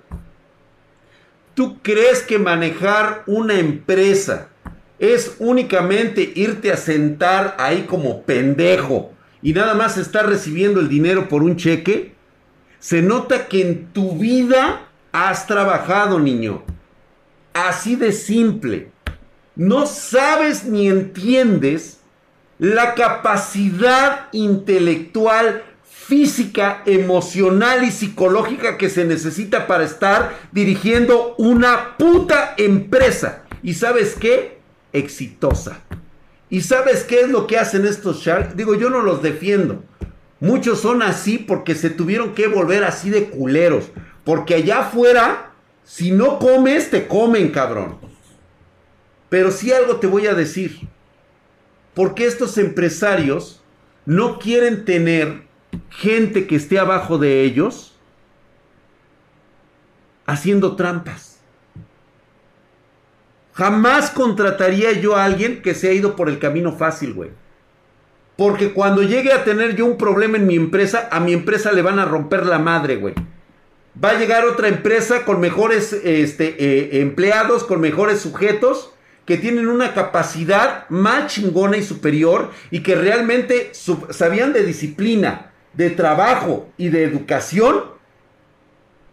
¿Tú crees que manejar una empresa es únicamente irte a sentar ahí como pendejo y nada más estar recibiendo el dinero por un cheque? Se nota que en tu vida has trabajado, niño. Así de simple. No sabes ni entiendes la capacidad intelectual, física, emocional y psicológica que se necesita para estar dirigiendo una puta empresa. ¿Y sabes qué? Exitosa. ¿Y sabes qué es lo que hacen estos sharks? Digo, yo no los defiendo. Muchos son así porque se tuvieron que volver así de culeros. Porque allá afuera, si no comes, te comen, cabrón. Pero sí algo te voy a decir. Porque estos empresarios no quieren tener gente que esté abajo de ellos haciendo trampas. Jamás contrataría yo a alguien que se ha ido por el camino fácil, güey. Porque cuando llegue a tener yo un problema en mi empresa, a mi empresa le van a romper la madre, güey. Va a llegar otra empresa con mejores este, eh, empleados, con mejores sujetos, que tienen una capacidad más chingona y superior y que realmente sabían de disciplina, de trabajo y de educación,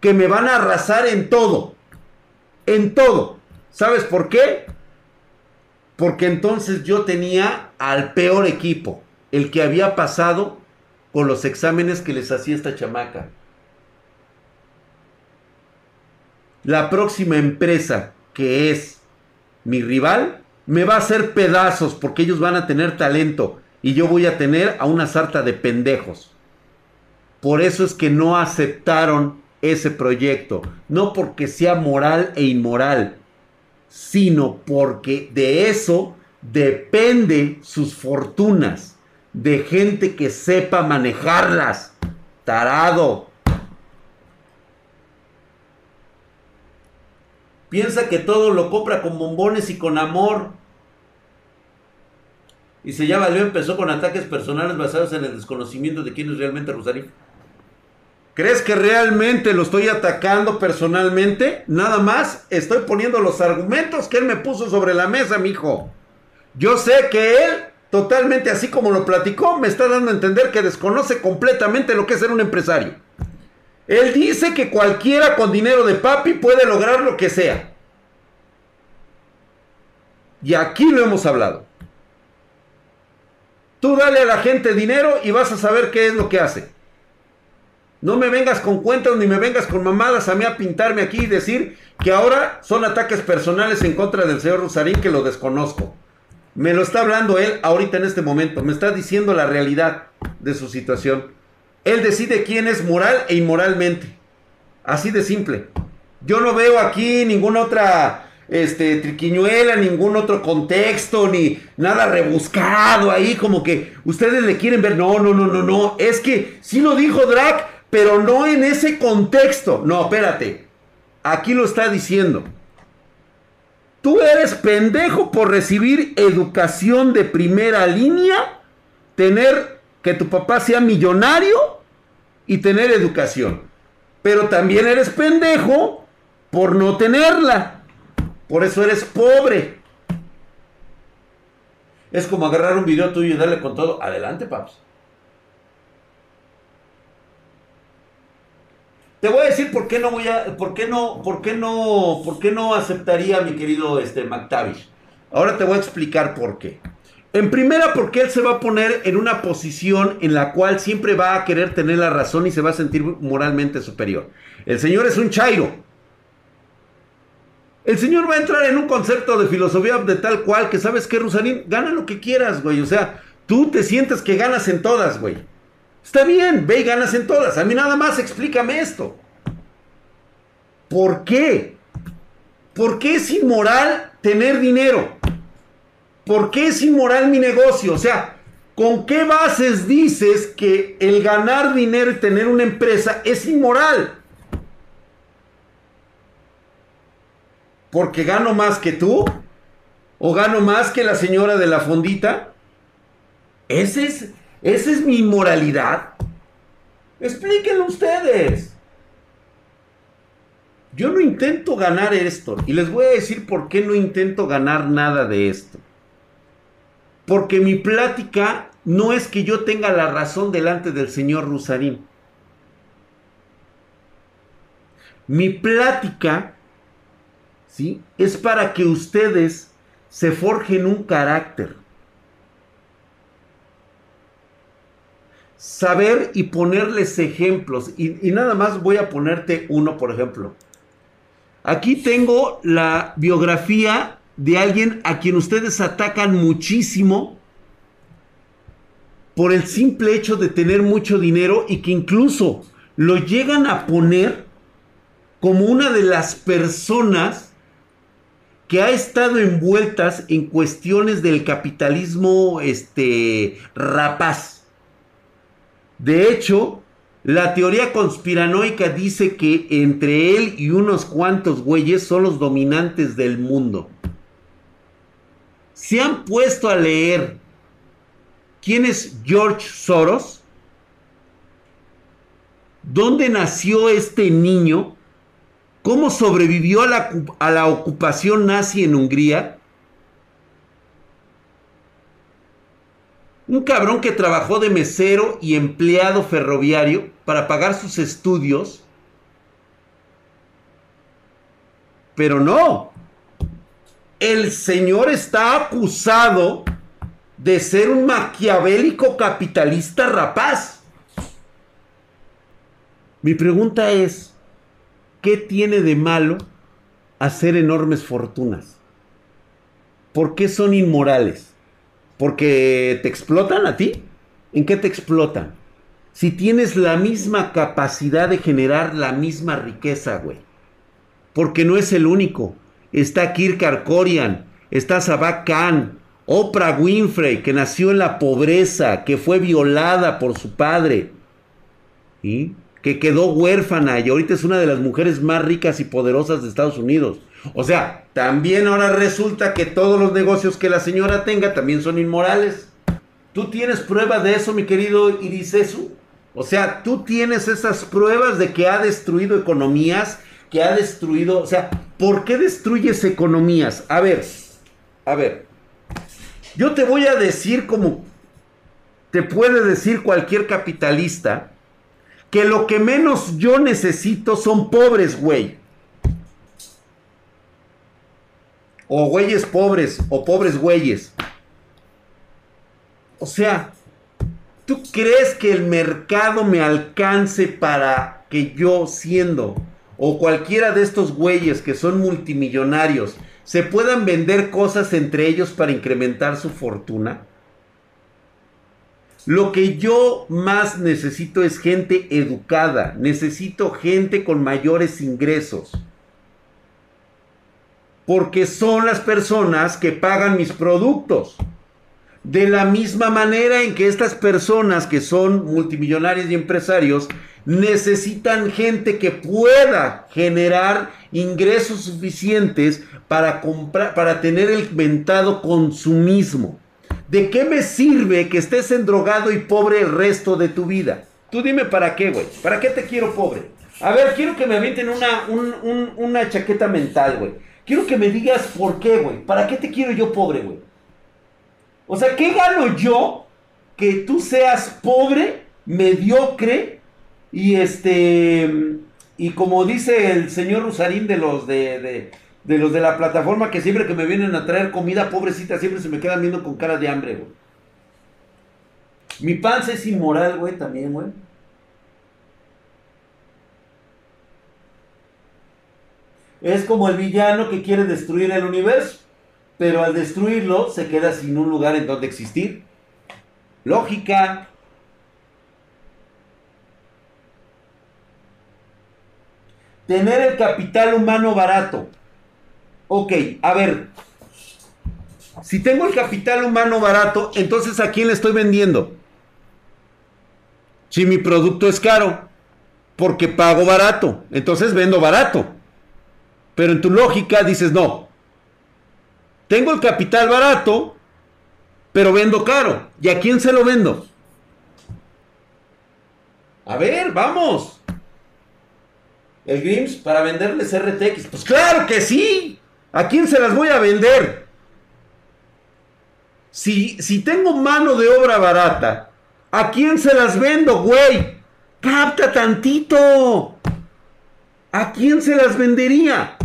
que me van a arrasar en todo. En todo. ¿Sabes por qué? Porque entonces yo tenía al peor equipo, el que había pasado con los exámenes que les hacía esta chamaca. La próxima empresa que es mi rival me va a hacer pedazos porque ellos van a tener talento y yo voy a tener a una sarta de pendejos. Por eso es que no aceptaron ese proyecto, no porque sea moral e inmoral, sino porque de eso depende sus fortunas, de gente que sepa manejarlas. Tarado. Piensa que todo lo compra con bombones y con amor. Y se ya valió, empezó con ataques personales basados en el desconocimiento de quién es realmente Rosarín. ¿Crees que realmente lo estoy atacando personalmente? Nada más estoy poniendo los argumentos que él me puso sobre la mesa, mijo. Yo sé que él, totalmente así como lo platicó, me está dando a entender que desconoce completamente lo que es ser un empresario. Él dice que cualquiera con dinero de papi puede lograr lo que sea. Y aquí lo hemos hablado. Tú dale a la gente dinero y vas a saber qué es lo que hace. No me vengas con cuentas ni me vengas con mamadas a mí a pintarme aquí y decir que ahora son ataques personales en contra del señor Rosarín que lo desconozco. Me lo está hablando él ahorita en este momento. Me está diciendo la realidad de su situación. Él decide quién es moral e inmoralmente. Así de simple. Yo no veo aquí ninguna otra este, triquiñuela, ningún otro contexto, ni nada rebuscado ahí, como que ustedes le quieren ver. No, no, no, no, no. Es que sí lo dijo Drac, pero no en ese contexto. No, espérate. Aquí lo está diciendo. Tú eres pendejo por recibir educación de primera línea, tener que tu papá sea millonario y tener educación. Pero también eres pendejo por no tenerla. Por eso eres pobre. Es como agarrar un video tuyo y darle con todo. Adelante, paps. Te voy a decir por qué no voy a, por qué no, por qué no, por qué no aceptaría mi querido este McTavish. Ahora te voy a explicar por qué. En primera, porque él se va a poner en una posición en la cual siempre va a querer tener la razón y se va a sentir moralmente superior. El señor es un chairo. El señor va a entrar en un concepto de filosofía de tal cual que sabes que Rusarín, gana lo que quieras, güey. O sea, tú te sientes que ganas en todas, güey. Está bien, ve y ganas en todas. A mí nada más explícame esto. ¿Por qué? ¿Por qué es inmoral tener dinero? ¿Por qué es inmoral mi negocio? O sea, ¿con qué bases dices que el ganar dinero y tener una empresa es inmoral? ¿Porque gano más que tú? ¿O gano más que la señora de la fondita? Ese es, esa es mi inmoralidad. Explíquenlo ustedes. Yo no intento ganar esto. Y les voy a decir por qué no intento ganar nada de esto. Porque mi plática no es que yo tenga la razón delante del señor Rusarín. Mi plática, ¿sí? Es para que ustedes se forjen un carácter. Saber y ponerles ejemplos. Y, nada más voy a ponerte uno, por ejemplo. Aquí tengo la biografía de alguien a quien ustedes atacan muchísimo por el simple hecho de tener mucho dinero y que incluso lo llegan a poner como una de las personas que ha estado envueltas en cuestiones del capitalismo este rapaz. De hecho, la teoría conspiranoica dice que entre él y unos cuantos güeyes son los dominantes del mundo. Se han puesto a leer quién es George Soros? ¿Dónde nació este niño? ¿Cómo sobrevivió a la, a la ocupación nazi en Hungría? Un cabrón que trabajó de mesero y empleado ferroviario para pagar sus estudios. Pero no. El señor está acusado de ser un maquiavélico capitalista rapaz. Mi pregunta es, ¿qué tiene de malo hacer enormes fortunas? ¿Por qué son inmorales? ¿Porque te explotan a ti? ¿En qué te explotan? Si tienes la misma capacidad de generar la misma riqueza, güey. Porque no es el único. Está Kirk Arcorian, está Sabak Khan, Oprah Winfrey, que nació en la pobreza, que fue violada por su padre, ¿y? Que quedó huérfana y ahorita es una de las mujeres más ricas y poderosas de Estados Unidos. O sea, también ahora resulta que todos los negocios que la señora tenga también son inmorales. ¿Tú tienes pruebas de eso, mi querido Irisesu? O sea, tú tienes esas pruebas de que ha destruido economías, que ha destruido... O sea, ¿por qué destruyes economías? A ver, a ver. Yo te voy a decir como te puede decir cualquier capitalista, que lo que menos yo necesito son pobres, güey. O güeyes pobres, o pobres güeyes. O sea, ¿tú crees que el mercado me alcance para que yo siendo, o cualquiera de estos güeyes que son multimillonarios, se puedan vender cosas entre ellos para incrementar su fortuna? Lo que yo más necesito es gente educada, necesito gente con mayores ingresos porque son las personas que pagan mis productos. De la misma manera en que estas personas que son multimillonarios y empresarios necesitan gente que pueda generar ingresos suficientes para comprar para tener el mentado consumismo. ¿De qué me sirve que estés endrogado y pobre el resto de tu vida? Tú dime para qué, güey. ¿Para qué te quiero pobre? A ver, quiero que me avienten una, una chaqueta mental, güey. Quiero que me digas por qué, güey. ¿Para qué te quiero yo pobre, güey? O sea, ¿qué gano yo que tú seas pobre, mediocre y este y como dice el señor Rusarín de los de, de, los de la plataforma que siempre que me vienen a traer comida pobrecita siempre se me quedan viendo con cara de hambre, güey. Mi panza es inmoral, güey, también, güey. Es como el villano que quiere destruir el universo, pero al destruirlo se queda sin un lugar en donde existir. Lógica. Tener el capital humano barato. Ok, a ver. Si tengo el capital humano barato, entonces ¿a quién le estoy vendiendo? Si mi producto es caro, porque pago barato, entonces vendo barato. Pero en tu lógica dices, no, tengo el capital barato, pero vendo caro. ¿Y a quién se lo vendo? A ver, vamos. El Grims para venderles RTX. Pues claro que sí. ¿A quién se las voy a vender? Si, si tengo mano de obra barata, ¿a quién se las vendo, güey? Capta tantito. ¿A quién se las vendería?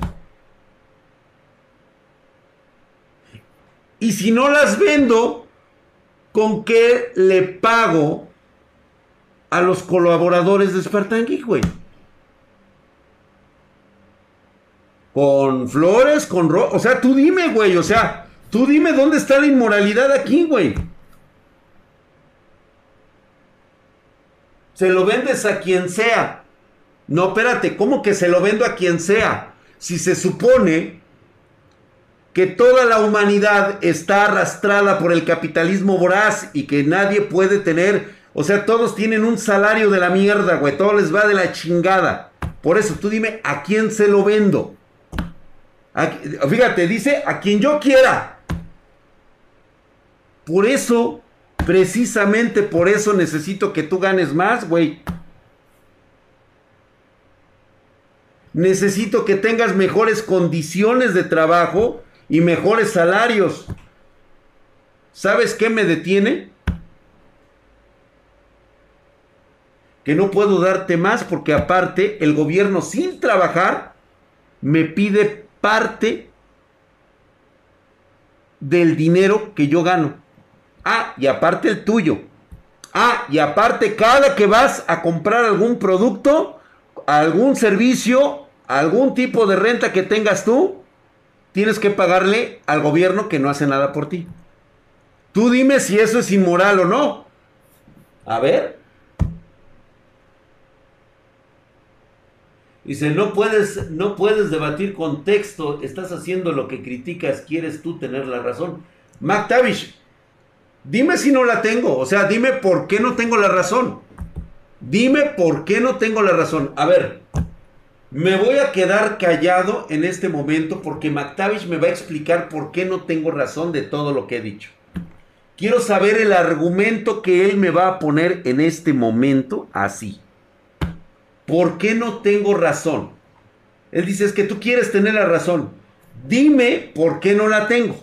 Y si no las vendo, ¿con qué le pago a los colaboradores de Spartan Geek, güey? Con flores, con ro O sea, tú dime, güey. O sea, tú dime dónde está la inmoralidad aquí, güey. Se lo vendes a quien sea. No, espérate, ¿cómo que se lo vendo a quien sea? Si se supone que toda la humanidad está arrastrada por el capitalismo voraz y que nadie puede tener, o sea, todos tienen un salario de la mierda, güey, todo les va de la chingada. Por eso tú dime a quién se lo vendo. Fíjate, dice a quien yo quiera. Por eso Precisamente por eso necesito que tú ganes más, güey. Necesito que tengas mejores condiciones de trabajo y mejores salarios. ¿Sabes qué me detiene? Que no puedo darte más porque aparte el gobierno sin trabajar me pide parte del dinero que yo gano. Ah, y aparte el tuyo. Ah, y aparte cada que vas a comprar algún producto, algún servicio, algún tipo de renta que tengas tú, tienes que pagarle al gobierno que no hace nada por ti. Tú dime si eso es inmoral o no. A ver. Dice, no puedes, no puedes debatir con texto, estás haciendo lo que criticas, quieres tú tener la razón. McTavish, dime si no la tengo, o sea, dime por qué no tengo la razón. Dime por qué no tengo la razón. A ver, me voy a quedar callado en este momento porque McTavish me va a explicar por qué no tengo razón de todo lo que he dicho. Quiero saber el argumento que él me va a poner en este momento así. ¿Por qué no tengo razón? Él dice, es que tú quieres tener la razón. Dime por qué no la tengo.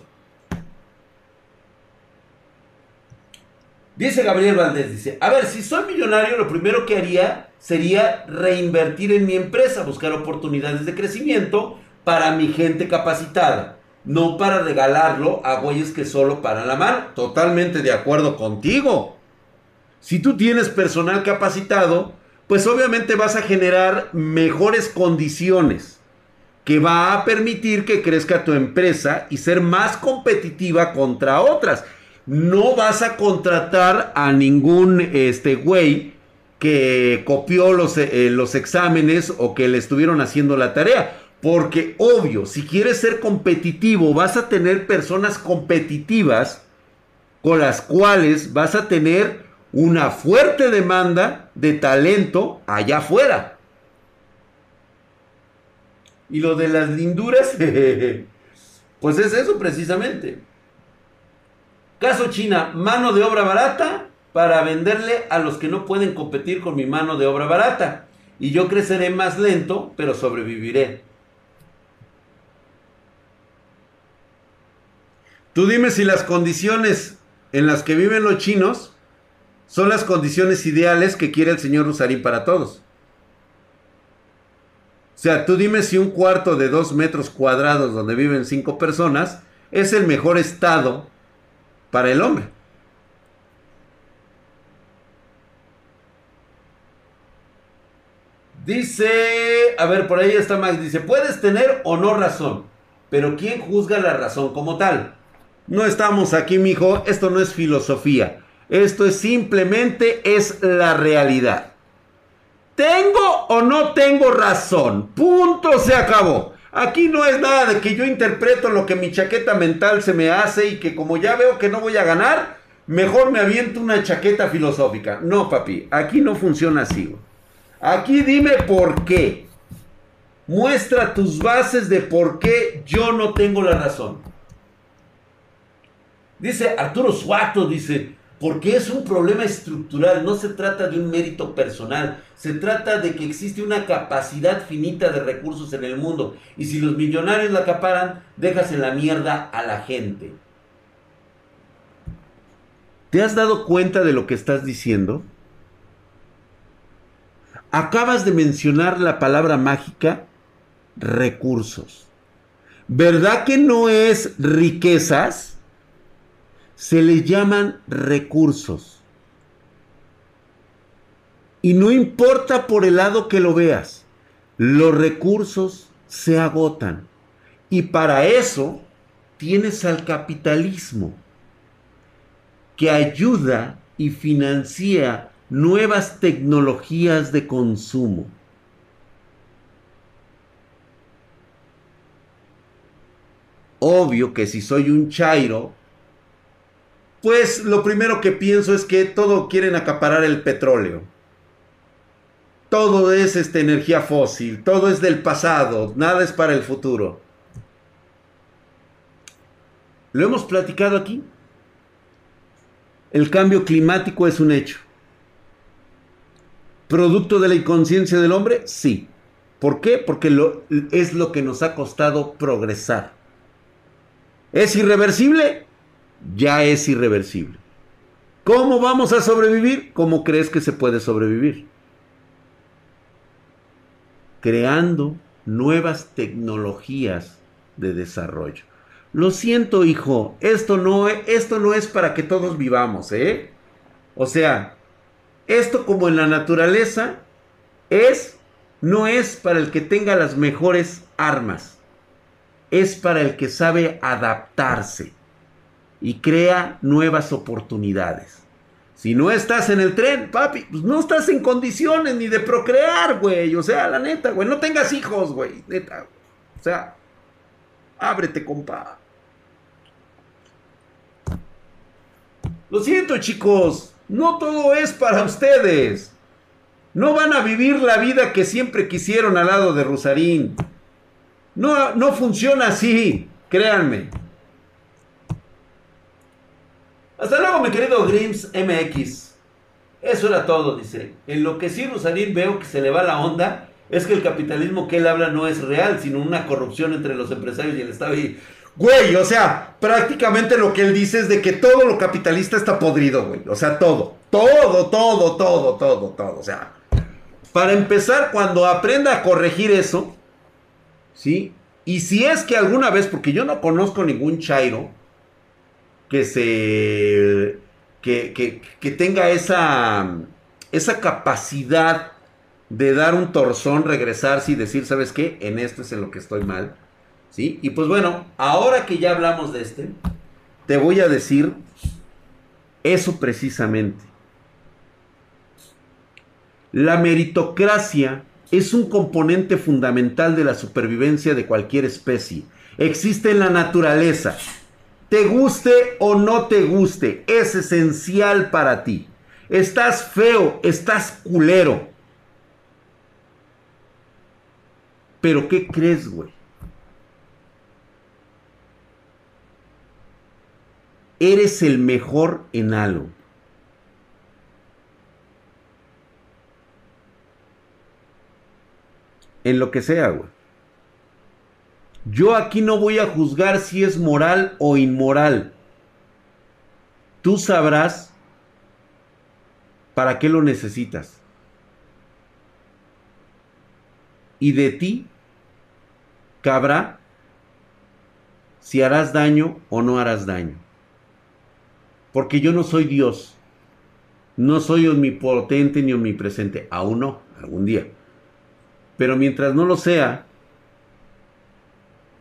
Dice Gabriel Valdés, dice, a ver, si soy millonario, lo primero que haría sería reinvertir en mi empresa, buscar oportunidades de crecimiento para mi gente capacitada, no para regalarlo a güeyes que solo paran la mano. Totalmente de acuerdo contigo. Si tú tienes personal capacitado, pues obviamente vas a generar mejores condiciones que va a permitir que crezca tu empresa y ser más competitiva contra otras. No vas a contratar a ningún este güey que copió los, eh, los exámenes o que le estuvieron haciendo la tarea. Porque obvio, si quieres ser competitivo, vas a tener personas competitivas con las cuales vas a tener una fuerte demanda de talento allá afuera. Y lo de las linduras, [laughs] pues es eso precisamente. Caso China, mano de obra barata para venderle a los que no pueden competir con mi mano de obra barata. Y yo creceré más lento, pero sobreviviré. Tú dime si las condiciones en las que viven los chinos son las condiciones ideales que quiere el señor Rusarín para todos. O sea, tú dime si un cuarto de dos metros cuadrados donde viven cinco personas es el mejor estado para el hombre. Dice, a ver, por ahí está Max, dice, puedes tener o no razón, pero ¿quién juzga la razón como tal? No estamos aquí, mijo, esto no es filosofía, esto es simplemente es la realidad. ¿Tengo o no tengo razón? Punto, se acabó. Aquí no es nada de que yo interpreto lo que mi chaqueta mental se me hace y que como ya veo que no voy a ganar, mejor me aviento una chaqueta filosófica. No, papi, aquí no funciona así. Aquí dime por qué. Muestra tus bases de por qué yo no tengo la razón. Dice Arturo Suato, dice, porque es un problema estructural, no se trata de un mérito personal, se trata de que existe una capacidad finita de recursos en el mundo y si los millonarios la acaparan, dejas en la mierda a la gente. ¿Te has dado cuenta de lo que estás diciendo? Acabas de mencionar la palabra mágica recursos. ¿Verdad que no es riquezas? Se le llaman recursos. Y no importa por el lado que lo veas, los recursos se agotan. Y para eso tienes al capitalismo, que ayuda y financia nuevas tecnologías de consumo. Obvio que si soy un chairo, pues lo primero que pienso es que todo quieren acaparar el petróleo. Todo es esta energía fósil, todo es del pasado, nada es para el futuro. ¿Lo hemos platicado aquí? El cambio climático es un hecho. ¿Producto de la inconsciencia del hombre? Sí. ¿Por qué? Porque es lo que nos ha costado progresar. ¿Es irreversible? Ya es irreversible. ¿Cómo vamos a sobrevivir? ¿Cómo crees que se puede sobrevivir? Creando nuevas tecnologías de desarrollo. Lo siento, hijo, esto no, esto no es para que todos vivamos, ¿eh? O sea, esto como en la naturaleza es, no es para el que tenga las mejores armas, es para el que sabe adaptarse y crea nuevas oportunidades. Si no estás en el tren, papi, pues no estás en condiciones ni de procrear, güey. O sea, la neta, güey, no tengas hijos, güey, neta. O sea, ábrete, compa. Lo siento, chicos, no todo es para ustedes. No van a vivir la vida que siempre quisieron al lado de Rosarín. No, no funciona así, créanme. Hasta luego, mi querido Grims MX. Eso era todo, dice. En lo que sí, Rosarín, veo que se le va la onda es que el capitalismo que él habla no es real, sino una corrupción entre los empresarios y el Estado. Y, güey, o sea, prácticamente lo que él dice es de que todo lo capitalista está podrido, güey. O sea, todo. Todo, todo, todo, todo, todo. O sea, para empezar, cuando aprenda a corregir eso, ¿sí? Y si es que alguna vez, porque yo no conozco ningún Chairo que se. que, que, tenga esa. esa capacidad de dar un torzón, regresarse y decir, ¿sabes qué? En esto es en lo que estoy mal. ¿Sí? Y pues bueno, ahora que ya hablamos de este, te voy a decir eso precisamente. La meritocracia es un componente fundamental de la supervivencia de cualquier especie. Existe en la naturaleza. Te guste o no te guste, es esencial para ti. Estás feo, estás culero. Pero ¿qué crees, güey? Eres el mejor en algo. En lo que sea, güey. Yo aquí no voy a juzgar si es moral o inmoral. Tú sabrás para qué lo necesitas. Y de ti cabrá si harás daño o no harás daño. Porque yo no soy Dios. No soy omnipotente ni omnipresente. Aún no, algún día. Pero mientras no lo sea,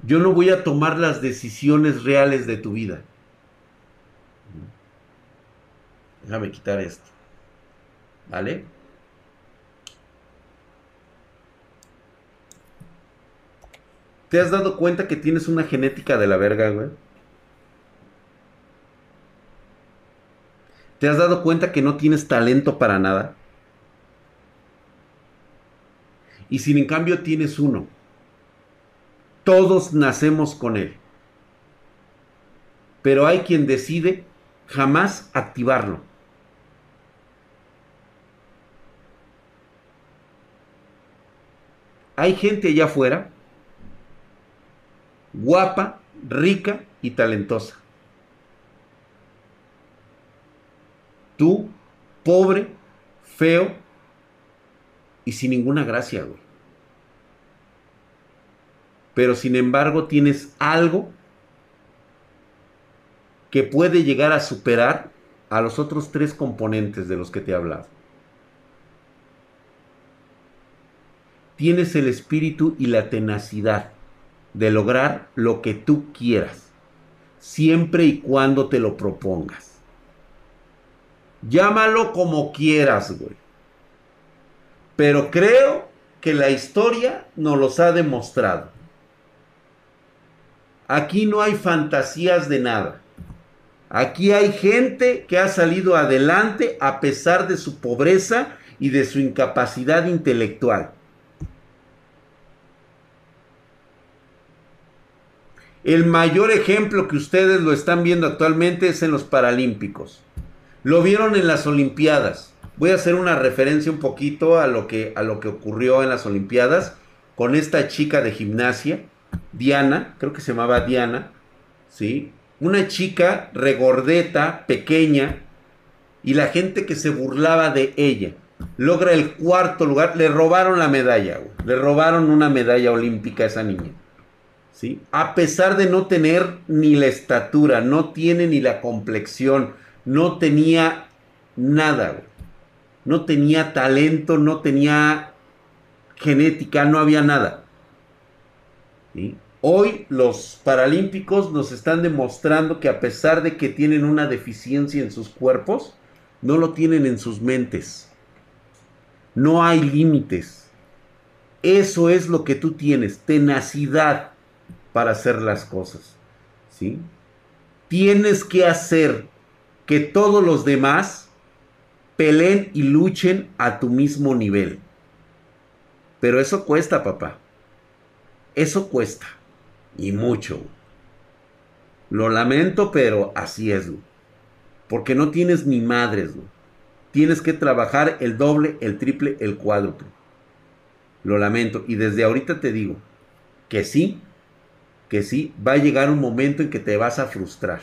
yo no voy a tomar las decisiones reales de tu vida. Déjame quitar esto. ¿Vale? ¿Te has dado cuenta que tienes una genética de la verga, güey? ¿Te has dado cuenta que no tienes talento para nada? Y sin en cambio tienes uno. Todos nacemos con él. Pero hay quien decide jamás activarlo. Hay gente allá afuera, guapa, rica y talentosa. Tú, pobre, feo y sin ninguna gracia, güey pero sin embargo tienes algo que puede llegar a superar a los otros tres componentes de los que te he hablado. Tienes el espíritu y la tenacidad de lograr lo que tú quieras, siempre y cuando te lo propongas. Llámalo como quieras, güey. Pero creo que la historia nos los ha demostrado. Aquí no hay fantasías de nada. Aquí hay gente que ha salido adelante a pesar de su pobreza y de su incapacidad intelectual. El mayor ejemplo que ustedes lo están viendo actualmente es en los Paralímpicos. Lo vieron en las Olimpiadas. Voy a hacer una referencia un poquito a lo que, a lo que ocurrió en las Olimpiadas con esta chica de gimnasia, Diana, creo que se llamaba Diana, ¿sí? Una chica regordeta, pequeña, y la gente que se burlaba de ella. Logra el cuarto lugar, le robaron la medalla, le robaron una medalla olímpica a esa niña. ¿Sí? A pesar de no tener ni la estatura, no tiene ni la complexión, no tenía nada, no tenía talento, no tenía genética, no había nada. Hoy los paralímpicos nos están demostrando que a pesar de que tienen una deficiencia en sus cuerpos, no lo tienen en sus mentes. No hay límites. Eso es lo que tú tienes, tenacidad para hacer las cosas. ¿Sí? Tienes que hacer que todos los demás peleen y luchen a tu mismo nivel. Pero eso cuesta, papá. Eso cuesta. Y mucho. Lo lamento, pero así es. Porque no tienes ni madres. Tienes que trabajar el doble, el triple, el cuádruple. Lo lamento. Y desde ahorita te digo que sí, que sí, va a llegar un momento en que te vas a frustrar.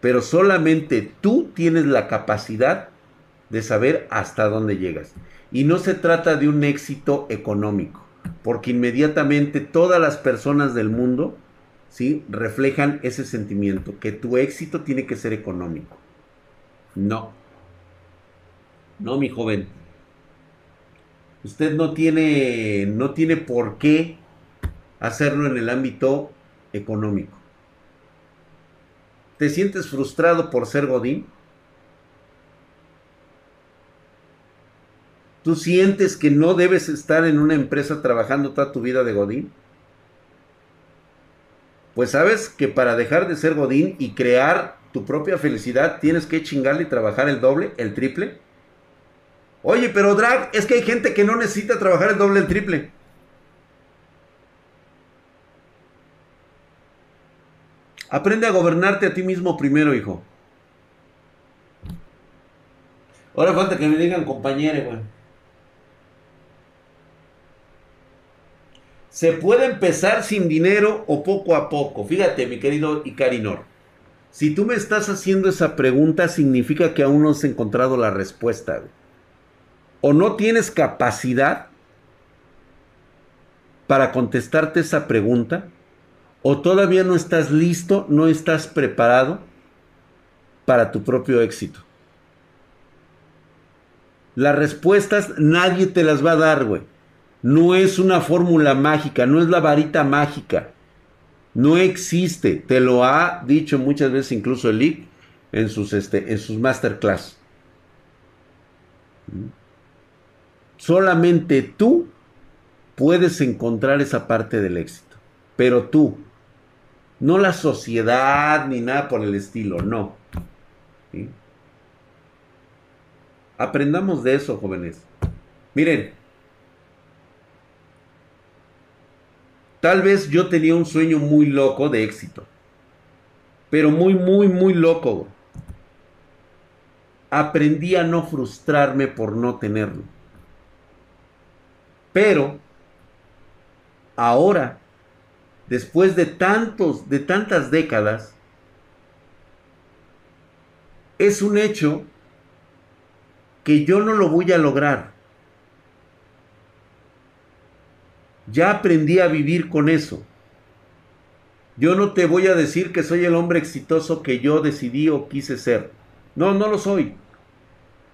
Pero solamente tú tienes la capacidad de saber hasta dónde llegas. Y no se trata de un éxito económico, porque inmediatamente todas las personas del mundo ¿sí? reflejan ese sentimiento, que tu éxito tiene que ser económico. No. No, mi joven. Usted no tiene, no tiene por qué hacerlo en el ámbito económico. ¿Te sientes frustrado por ser Godín? ¿Tú sientes que no debes estar en una empresa trabajando toda tu vida de Godín? Pues sabes que para dejar de ser Godín y crear tu propia felicidad tienes que chingarle y trabajar el doble, el triple. Oye, pero Drag, es que hay gente que no necesita trabajar el doble, el triple. Aprende a gobernarte a ti mismo primero, hijo. Ahora falta que me digan compañero, güey. Se puede empezar sin dinero o poco a poco. Fíjate, mi querido Icarinor. Si tú me estás haciendo esa pregunta, significa que aún no has encontrado la respuesta. O no tienes capacidad para contestarte esa pregunta, o todavía no estás listo, no estás preparado para tu propio éxito. Las respuestas nadie te las va a dar, güey. No es una fórmula mágica, no es la varita mágica. No existe. Te lo ha dicho muchas veces incluso el Lick en sus, este, en sus masterclass. Solamente tú puedes encontrar esa parte del éxito. Pero tú, no la sociedad ni nada por el estilo, no. Aprendamos de eso, jóvenes. Miren, Tal vez yo tenía un sueño muy loco de éxito. Pero muy, muy, muy loco. Aprendí a no frustrarme por no tenerlo. Pero ahora, después de tantos, de tantas décadas, es un hecho que yo no lo voy a lograr. Ya aprendí a vivir con eso. Yo no te voy a decir que soy el hombre exitoso que yo decidí o quise ser. No, no lo soy.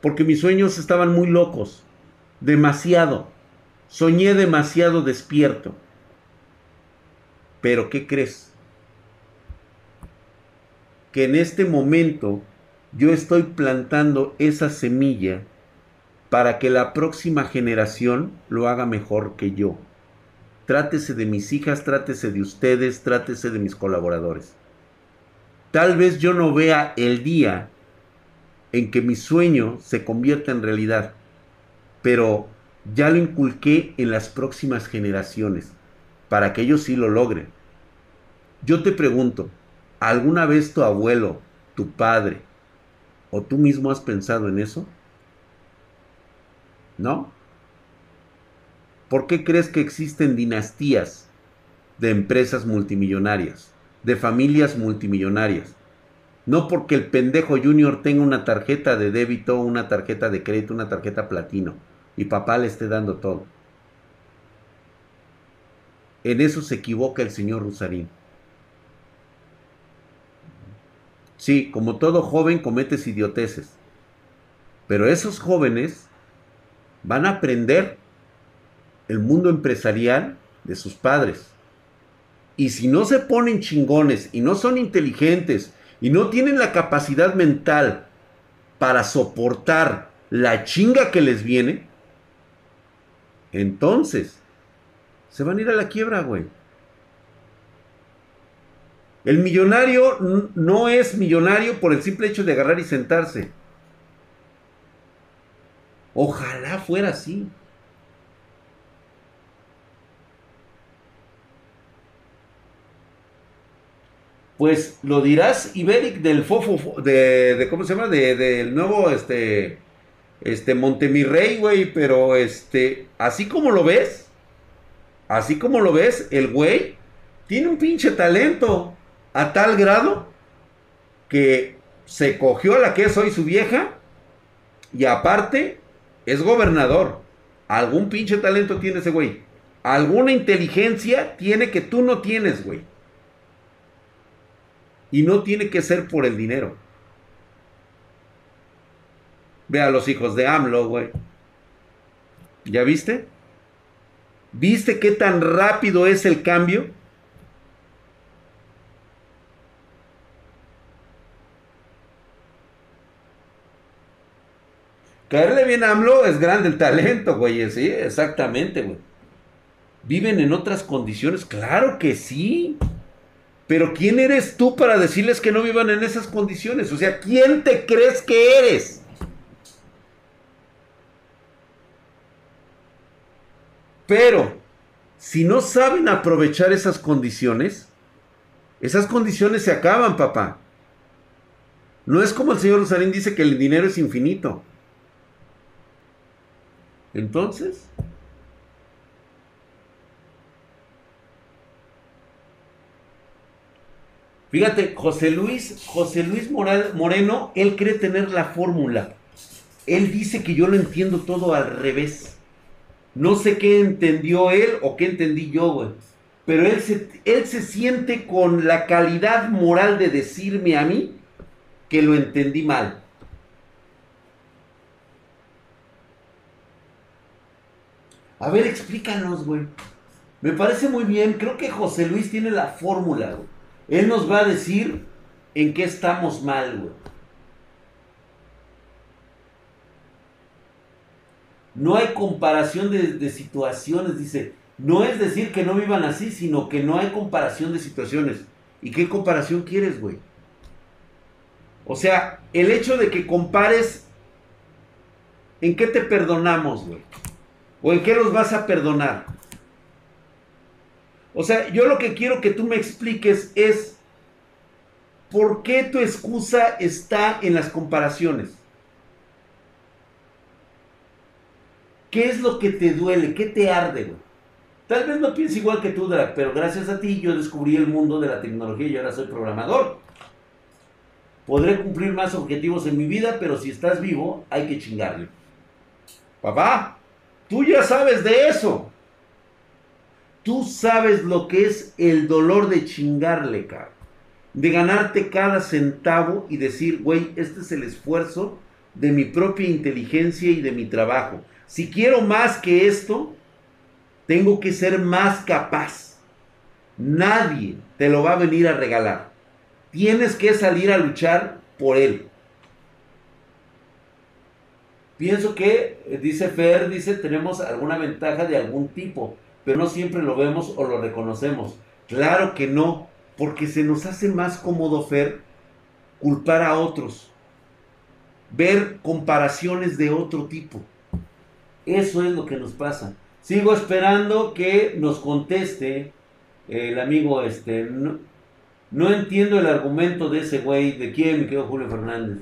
Porque mis sueños estaban muy locos. Demasiado. Soñé demasiado despierto. Pero ¿qué crees? Que en este momento yo estoy plantando esa semilla para que la próxima generación lo haga mejor que yo. Trátese de mis hijas, trátese de ustedes, trátese de mis colaboradores. Tal vez yo no vea el día en que mi sueño se convierta en realidad, pero ya lo inculqué en las próximas generaciones, para que ellos sí lo logren. Yo te pregunto, ¿alguna vez tu abuelo, tu padre, ¿O tú mismo has pensado en eso? ¿No? ¿Por qué crees que existen dinastías de empresas multimillonarias, de familias multimillonarias? No porque el pendejo junior tenga una tarjeta de débito, una tarjeta de crédito, una tarjeta platino y papá le esté dando todo. En eso se equivoca el señor Rusarín. Sí, como todo joven cometes idioteces. Pero esos jóvenes van a aprender el mundo empresarial de sus padres. Y si no se ponen chingones y no son inteligentes y no tienen la capacidad mental para soportar la chinga que les viene, entonces se van a ir a la quiebra, güey. El millonario no es millonario por el simple hecho de agarrar y sentarse. Ojalá fuera así. Pues lo dirás, Iberic, del fofo, de, de ¿cómo se llama? De, del nuevo, este, este, Montemirrey, güey, pero, este, así como lo ves, así como lo ves, el güey tiene un pinche talento a tal grado que se cogió a la que es hoy su vieja y aparte es gobernador. Algún pinche talento tiene ese güey. Alguna inteligencia tiene que tú no tienes, güey. Y no tiene que ser por el dinero. Ve a los hijos de AMLO, güey. ¿Ya viste? ¿Viste qué tan rápido es el cambio? Caerle bien a AMLO es grande el talento, güey. Sí, exactamente, güey. ¿Viven en otras condiciones? Claro que sí. Pero ¿quién eres tú para decirles que no vivan en esas condiciones? O sea, ¿quién te crees que eres? Pero, si no saben aprovechar esas condiciones, esas condiciones se acaban, papá. No es como el señor Rosarín dice que el dinero es infinito. Entonces, fíjate, José Luis, José Luis Moreno, él cree tener la fórmula. Él dice que yo lo entiendo todo al revés. No sé qué entendió él o qué entendí yo, güey. Pero él se, él se siente con la calidad moral de decirme a mí que lo entendí mal. A ver, explícanos, güey. Me parece muy bien. Creo que José Luis tiene la fórmula, güey. Él nos va a decir en qué estamos mal, güey. No hay comparación de, situaciones, dice. No es decir que no vivan así, sino que no hay comparación de situaciones. ¿Y qué comparación quieres, güey? O sea, el hecho de que compares, ¿en qué te perdonamos, güey? ¿O en qué los vas a perdonar? O sea, yo lo que quiero que tú me expliques es por qué tu excusa está en las comparaciones. ¿Qué es lo que te duele? ¿Qué te arde? Tal vez no pienses igual que tú, Drag, pero gracias a ti yo descubrí el mundo de la tecnología y ahora soy programador. Podré cumplir más objetivos en mi vida, pero si estás vivo, hay que chingarle. Papá, tú ya sabes de eso. Tú sabes lo que es el dolor de chingarle, cabrón. De ganarte cada centavo y decir, güey, este es el esfuerzo de mi propia inteligencia y de mi trabajo. Si quiero más que esto, tengo que ser más capaz. Nadie te lo va a venir a regalar. Tienes que salir a luchar por él. Pienso que, eh, dice Fer, dice, tenemos alguna ventaja de algún tipo, pero no siempre lo vemos o lo reconocemos. Claro que no, porque se nos hace más cómodo, Fer, culpar a otros, ver comparaciones de otro tipo. Eso es lo que nos pasa. Sigo esperando que nos conteste el amigo este. No, entiendo el argumento de ese güey. ¿De quién, me quedo Julio Fernández?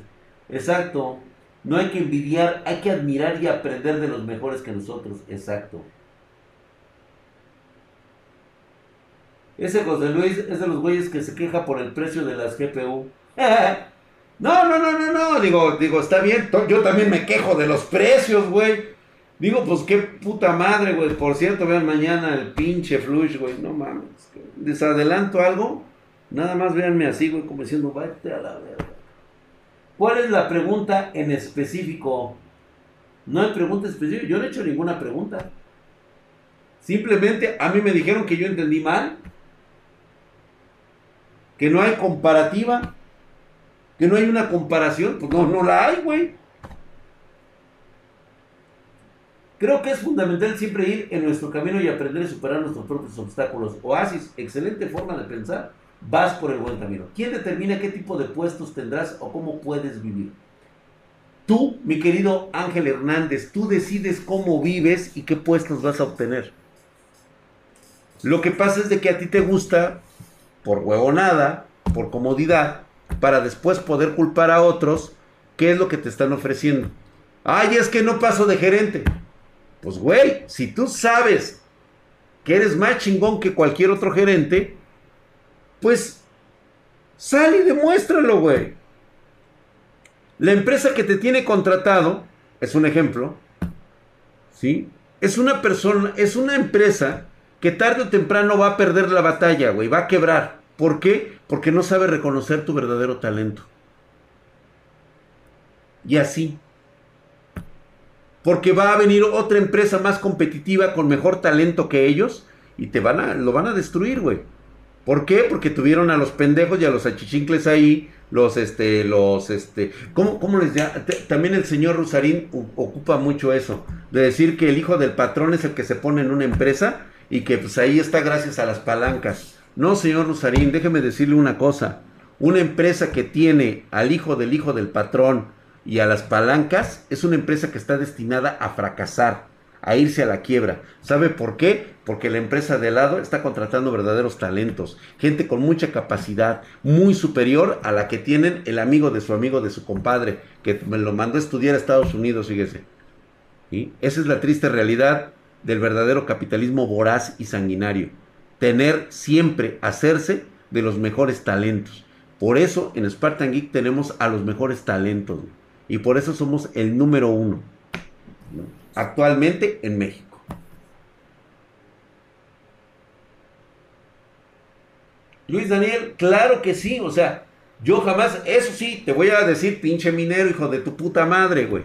Exacto. No hay que envidiar, hay que admirar y aprender de los mejores que nosotros. Exacto. Ese José Luis es de los güeyes que se queja por el precio de las GPU. [laughs] No, no, no, no, no. Digo, digo, está bien. Yo también me quejo de los precios, güey. Digo, pues qué puta madre, güey. Por cierto, vean mañana el pinche flush, güey. No mames. Les adelanto algo. Nada más véanme así, güey, como diciendo, vete a la verga. ¿Cuál es la pregunta en específico? No hay pregunta específica. Yo no he hecho ninguna pregunta. Simplemente a mí me dijeron que yo entendí mal. Que no hay comparativa. Que no hay una comparación. Pues no, no la hay, güey. Creo que es fundamental siempre ir en nuestro camino y aprender a superar nuestros propios obstáculos. Oasis, excelente forma de pensar. Vas por el buen camino. ¿Quién determina qué tipo de puestos tendrás o cómo puedes vivir? Tú, mi querido Ángel Hernández, tú decides cómo vives y qué puestos vas a obtener. Lo que pasa es de que a ti te gusta, por huevonada, por comodidad, para después poder culpar a otros qué es lo que te están ofreciendo. Ay, es que no paso de gerente. Pues güey, si tú sabes que eres más chingón que cualquier otro gerente, pues sal y demuéstralo, güey. La empresa que te tiene contratado, es un ejemplo, ¿sí? Es una persona, es una empresa que tarde o temprano va a perder la batalla, güey, va a quebrar. ¿Por qué? Porque no sabe reconocer tu verdadero talento. Y así. Porque va a venir otra empresa más competitiva con mejor talento que ellos y te van a, lo van a destruir, güey. ¿Por qué? Porque tuvieron a los pendejos y a los achichincles ahí, los, este, los, este, ¿cómo, cómo les? T- También el señor Rusarín ocupa mucho eso, de decir que el hijo del patrón es el que se pone en una empresa y que pues ahí está gracias a las palancas. No, señor Rusarín, déjeme decirle una cosa. Una empresa que tiene al hijo del hijo del patrón y a las palancas es una empresa que está destinada a fracasar, a irse a la quiebra. ¿Sabe por qué? Porque la empresa de lado está contratando verdaderos talentos, gente con mucha capacidad, muy superior a la que tienen el amigo de su amigo de su compadre, que me lo mandó a estudiar a Estados Unidos, fíjese. ¿Sí? Esa es la triste realidad del verdadero capitalismo voraz y sanguinario. Tener siempre, hacerse de los mejores talentos. Por eso en Spartan Geek tenemos a los mejores talentos. Y por eso somos el número uno. ¿no? Actualmente en México. Luis Daniel, claro que sí. O sea, yo jamás, eso sí, te voy a decir, pinche minero, hijo de tu puta madre, güey.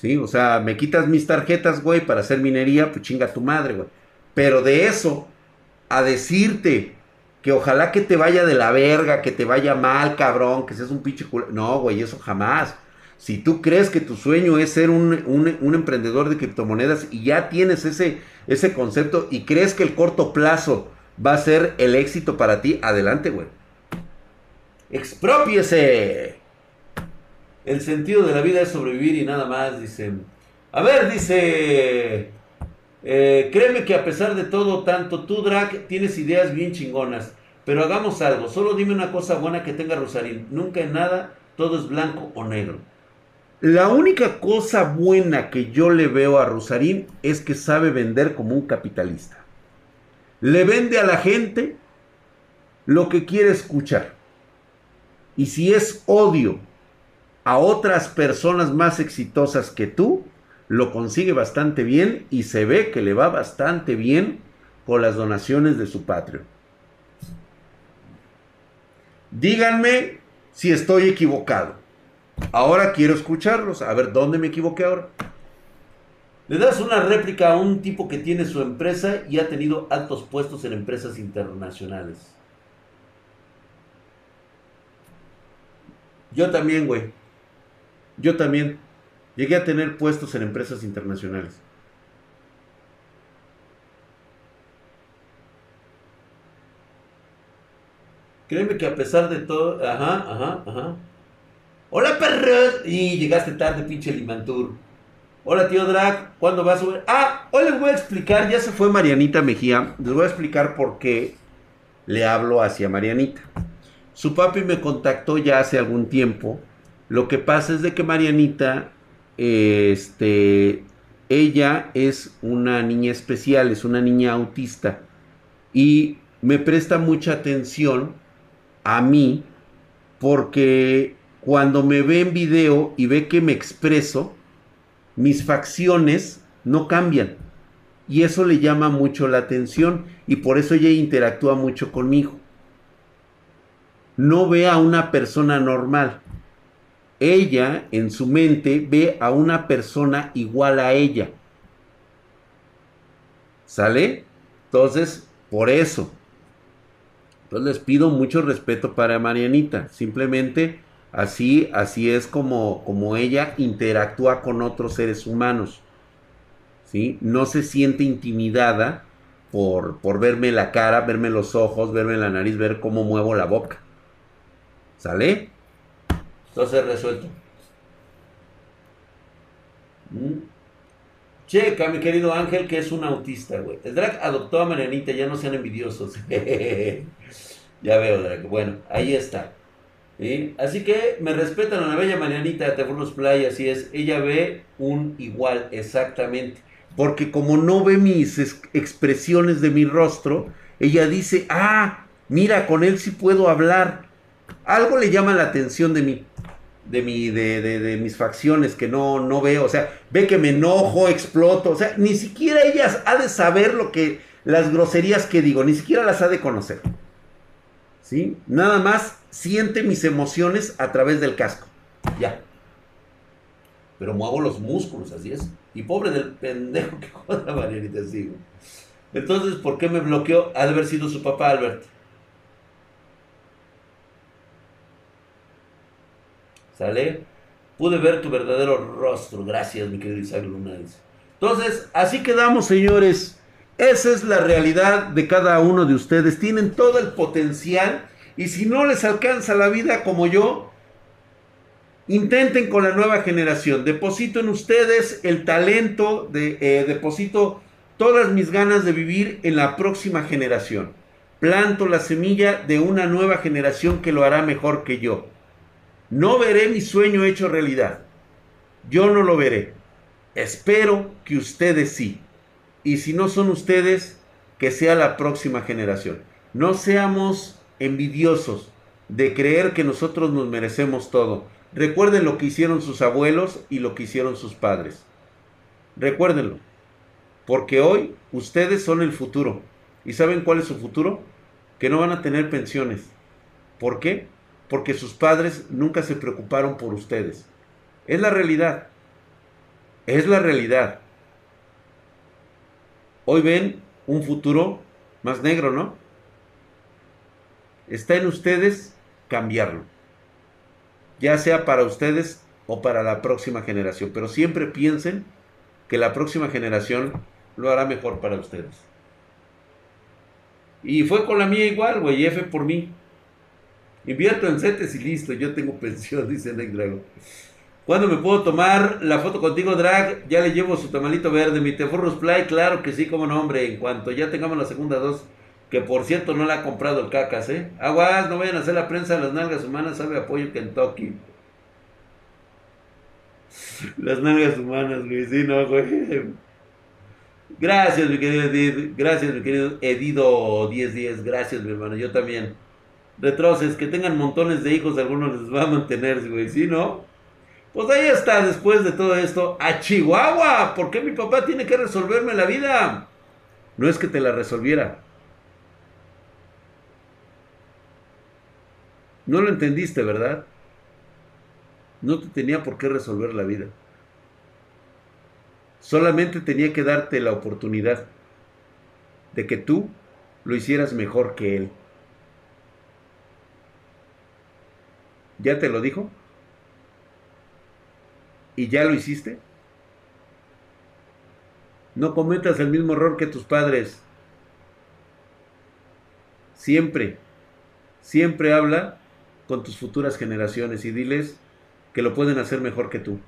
Sí, o sea, me quitas mis tarjetas, güey, para hacer minería, pues chinga tu madre, güey. Pero de eso, a decirte que ojalá que te vaya de la verga, que te vaya mal, cabrón, que seas un pinche culo. No, güey, eso jamás. Si tú crees que tu sueño es ser un, un- un emprendedor de criptomonedas y ya tienes ese, ese concepto y crees que el corto plazo va a ser el éxito para ti, adelante, güey. Expropiese. El sentido de la vida es sobrevivir y nada más, dice. A ver, dice. eh, créeme que a pesar de todo, tanto tú, Drac, tienes ideas bien chingonas. Pero hagamos algo. Solo dime una cosa buena que tenga Rosarín. Nunca en nada, todo es blanco o negro. La única cosa buena que yo le veo a Rosarín es que sabe vender como un capitalista. Le vende a la gente lo que quiere escuchar. Y si es odio a otras personas más exitosas que tú, lo consigue bastante bien y se ve que le va bastante bien con las donaciones de su patrio. Díganme si estoy equivocado. Ahora quiero escucharlos. A ver, ¿dónde me equivoqué ahora? Le das una réplica a un tipo que tiene su empresa y ha tenido altos puestos en empresas internacionales. Yo también, güey. Yo también. Llegué a tener puestos en empresas internacionales. Créeme que a pesar de todo... Ajá, ajá, ajá. Hola, perros. Y llegaste tarde, pinche Limantur. Hola, tío Drac. ¿Cuándo vas a subir? Ah, hoy les voy a explicar. Ya se fue Marianita Mejía. Les voy a explicar por qué le hablo hacia Marianita. Su papi me contactó ya hace algún tiempo Lo que pasa es de que Marianita, este, ella es una niña especial, es una niña autista y me presta mucha atención a mí porque cuando me ve en video y ve que me expreso, mis facciones no cambian. Y eso le llama mucho la atención y por eso ella interactúa mucho conmigo. No ve a una persona normal. Ella en su mente ve a una persona igual a ella. ¿Sale? Entonces, por eso. Entonces les pido mucho respeto para Marianita. Simplemente así, así es como, como ella interactúa con otros seres humanos. ¿Sí? No se siente intimidada por, por verme la cara, verme los ojos, verme la nariz, ver cómo muevo la boca. ¿Sale? Entonces resuelto. ¿Mm? Checa, mi querido Ángel, que es un autista, güey. El Drag adoptó a Marianita, ya no sean envidiosos. [laughs] ya veo, Drag. Bueno, ahí está. Así que me respetan a la bella Marianita de Tefunos Play, así es. Ella ve un igual, exactamente. Porque como no ve mis expresiones de mi rostro, ella dice, ah, mira, con él sí puedo hablar. Algo le llama la atención de mí de, mi, de, mis facciones que no, no veo. O sea, ve que me enojo, exploto. O sea, ni siquiera ella ha de saber lo que, las groserías que digo, ni siquiera las ha de conocer. ¿Sí? Nada más siente mis emociones a través del casco. Ya. Pero muevo los músculos, así es. Y pobre del pendejo que [laughs] joda Marianita, sí. Entonces, ¿por qué me bloqueó? Ha de haber sido su papá, Albert. ¿Sale? Pude ver tu verdadero rostro. Gracias, mi querido Isaac Luna. Entonces, así quedamos, señores. Esa es la realidad de cada uno de ustedes. Tienen todo el potencial. Y si no les alcanza la vida como yo, intenten con la nueva generación. Deposito en ustedes el talento, de, eh, deposito todas mis ganas de vivir en la próxima generación. Planto la semilla de una nueva generación que lo hará mejor que yo. No veré mi sueño hecho realidad. Yo no lo veré. Espero que ustedes sí. Y si no son ustedes, que sea la próxima generación. No seamos envidiosos de creer que nosotros nos merecemos todo. Recuerden lo que hicieron sus abuelos y lo que hicieron sus padres. Recuérdenlo. Porque hoy ustedes son el futuro. ¿Y saben cuál es su futuro? Que no van a tener pensiones. ¿Por qué? Porque sus padres nunca se preocuparon por ustedes. Es la realidad. Es la realidad. Hoy ven un futuro más negro, ¿no? Está en ustedes cambiarlo. Ya sea para ustedes o para la próxima generación. Pero siempre piensen que la próxima generación lo hará mejor para ustedes. Y fue con la mía igual, güey, F por mí. Invierto en CETES y listo, yo tengo pensión, [laughs] dice Nick Drago. ¿Cuándo me puedo tomar la foto contigo, Drag? Ya le llevo su tamalito verde, mi Tefurros Play, claro que sí, como no, hombre. En cuanto ya tengamos la segunda dos, que por cierto no la ha comprado el cacas, ¿eh? Aguas, no vayan a hacer la prensa las nalgas humanas, sabe apoyo Kentucky. [laughs] Las nalgas humanas, güey, sí, no, güey. Gracias, mi querido Edith. Gracias, mi querido Edido 1010. Gracias, mi hermano. Yo también retroces, que tengan montones de hijos, algunos les va a mantener, güey, ¿sí, no? Pues ahí está, después de todo esto, a Chihuahua, ¿por qué mi papá tiene que resolverme la vida? No es que te la resolviera. No lo entendiste, ¿verdad? No te tenía por qué resolver la vida. Solamente tenía que darte la oportunidad de que tú lo hicieras mejor que él. ¿Ya te lo dijo? ¿Y ya lo hiciste? No cometas el mismo error que tus padres. Siempre, siempre habla con tus futuras generaciones y diles que lo pueden hacer mejor que tú.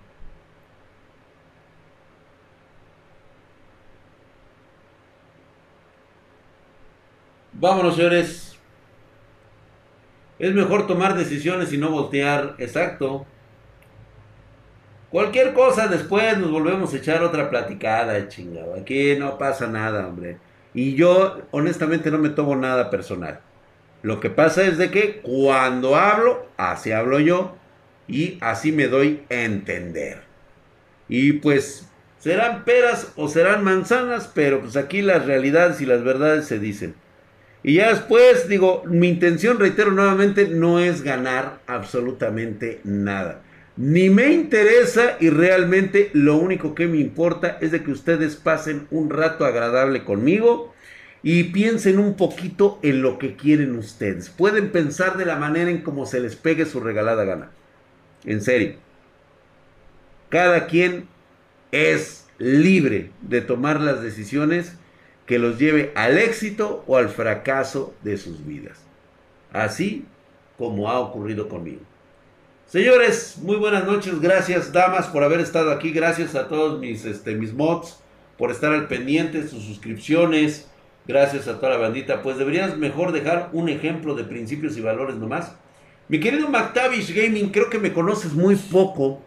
Vámonos, señores. Es mejor tomar decisiones y no voltear. Exacto. Cualquier cosa después nos volvemos a echar otra platicada, chingado. Aquí no pasa nada, hombre. Y yo honestamente no me tomo nada personal. Lo que pasa es de que cuando hablo, así hablo yo y así me doy a entender. Y pues serán peras o serán manzanas, pero pues aquí las realidades y las verdades se dicen. Y ya después digo, mi intención, reitero nuevamente, no es ganar absolutamente nada. Ni me interesa y realmente lo único que me importa es de que ustedes pasen un rato agradable conmigo y piensen un poquito en lo que quieren ustedes. Pueden pensar de la manera en cómo se les pegue su regalada gana. En serio. Cada quien es libre de tomar las decisiones que los lleve al éxito o al fracaso de sus vidas. Así como ha ocurrido conmigo. Señores, muy buenas noches. Gracias, damas, por haber estado aquí. Gracias a todos mis, este, mis mods por estar al pendiente, sus suscripciones. Gracias a toda la bandita. Pues deberías mejor dejar un ejemplo de principios y valores nomás. Mi querido McTavish Gaming, creo que me conoces muy poco.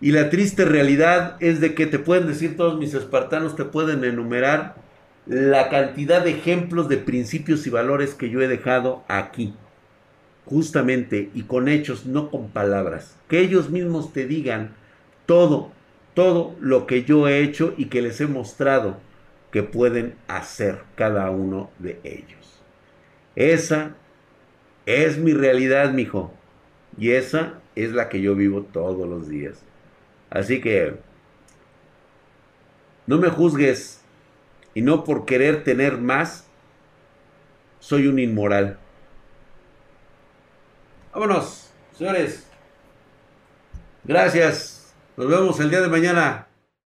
Y la triste realidad es de que te pueden decir todos mis espartanos, te pueden enumerar la cantidad de ejemplos de principios y valores que yo he dejado aquí. Justamente y con hechos, no con palabras. Que ellos mismos te digan todo, todo lo que yo he hecho y que les he mostrado que pueden hacer cada uno de ellos. Esa es mi realidad, mijo. Y esa es la que yo vivo todos los días. Así que no me juzgues y no por querer tener más, soy un inmoral. Vámonos, señores. Gracias. Nos vemos el día de mañana.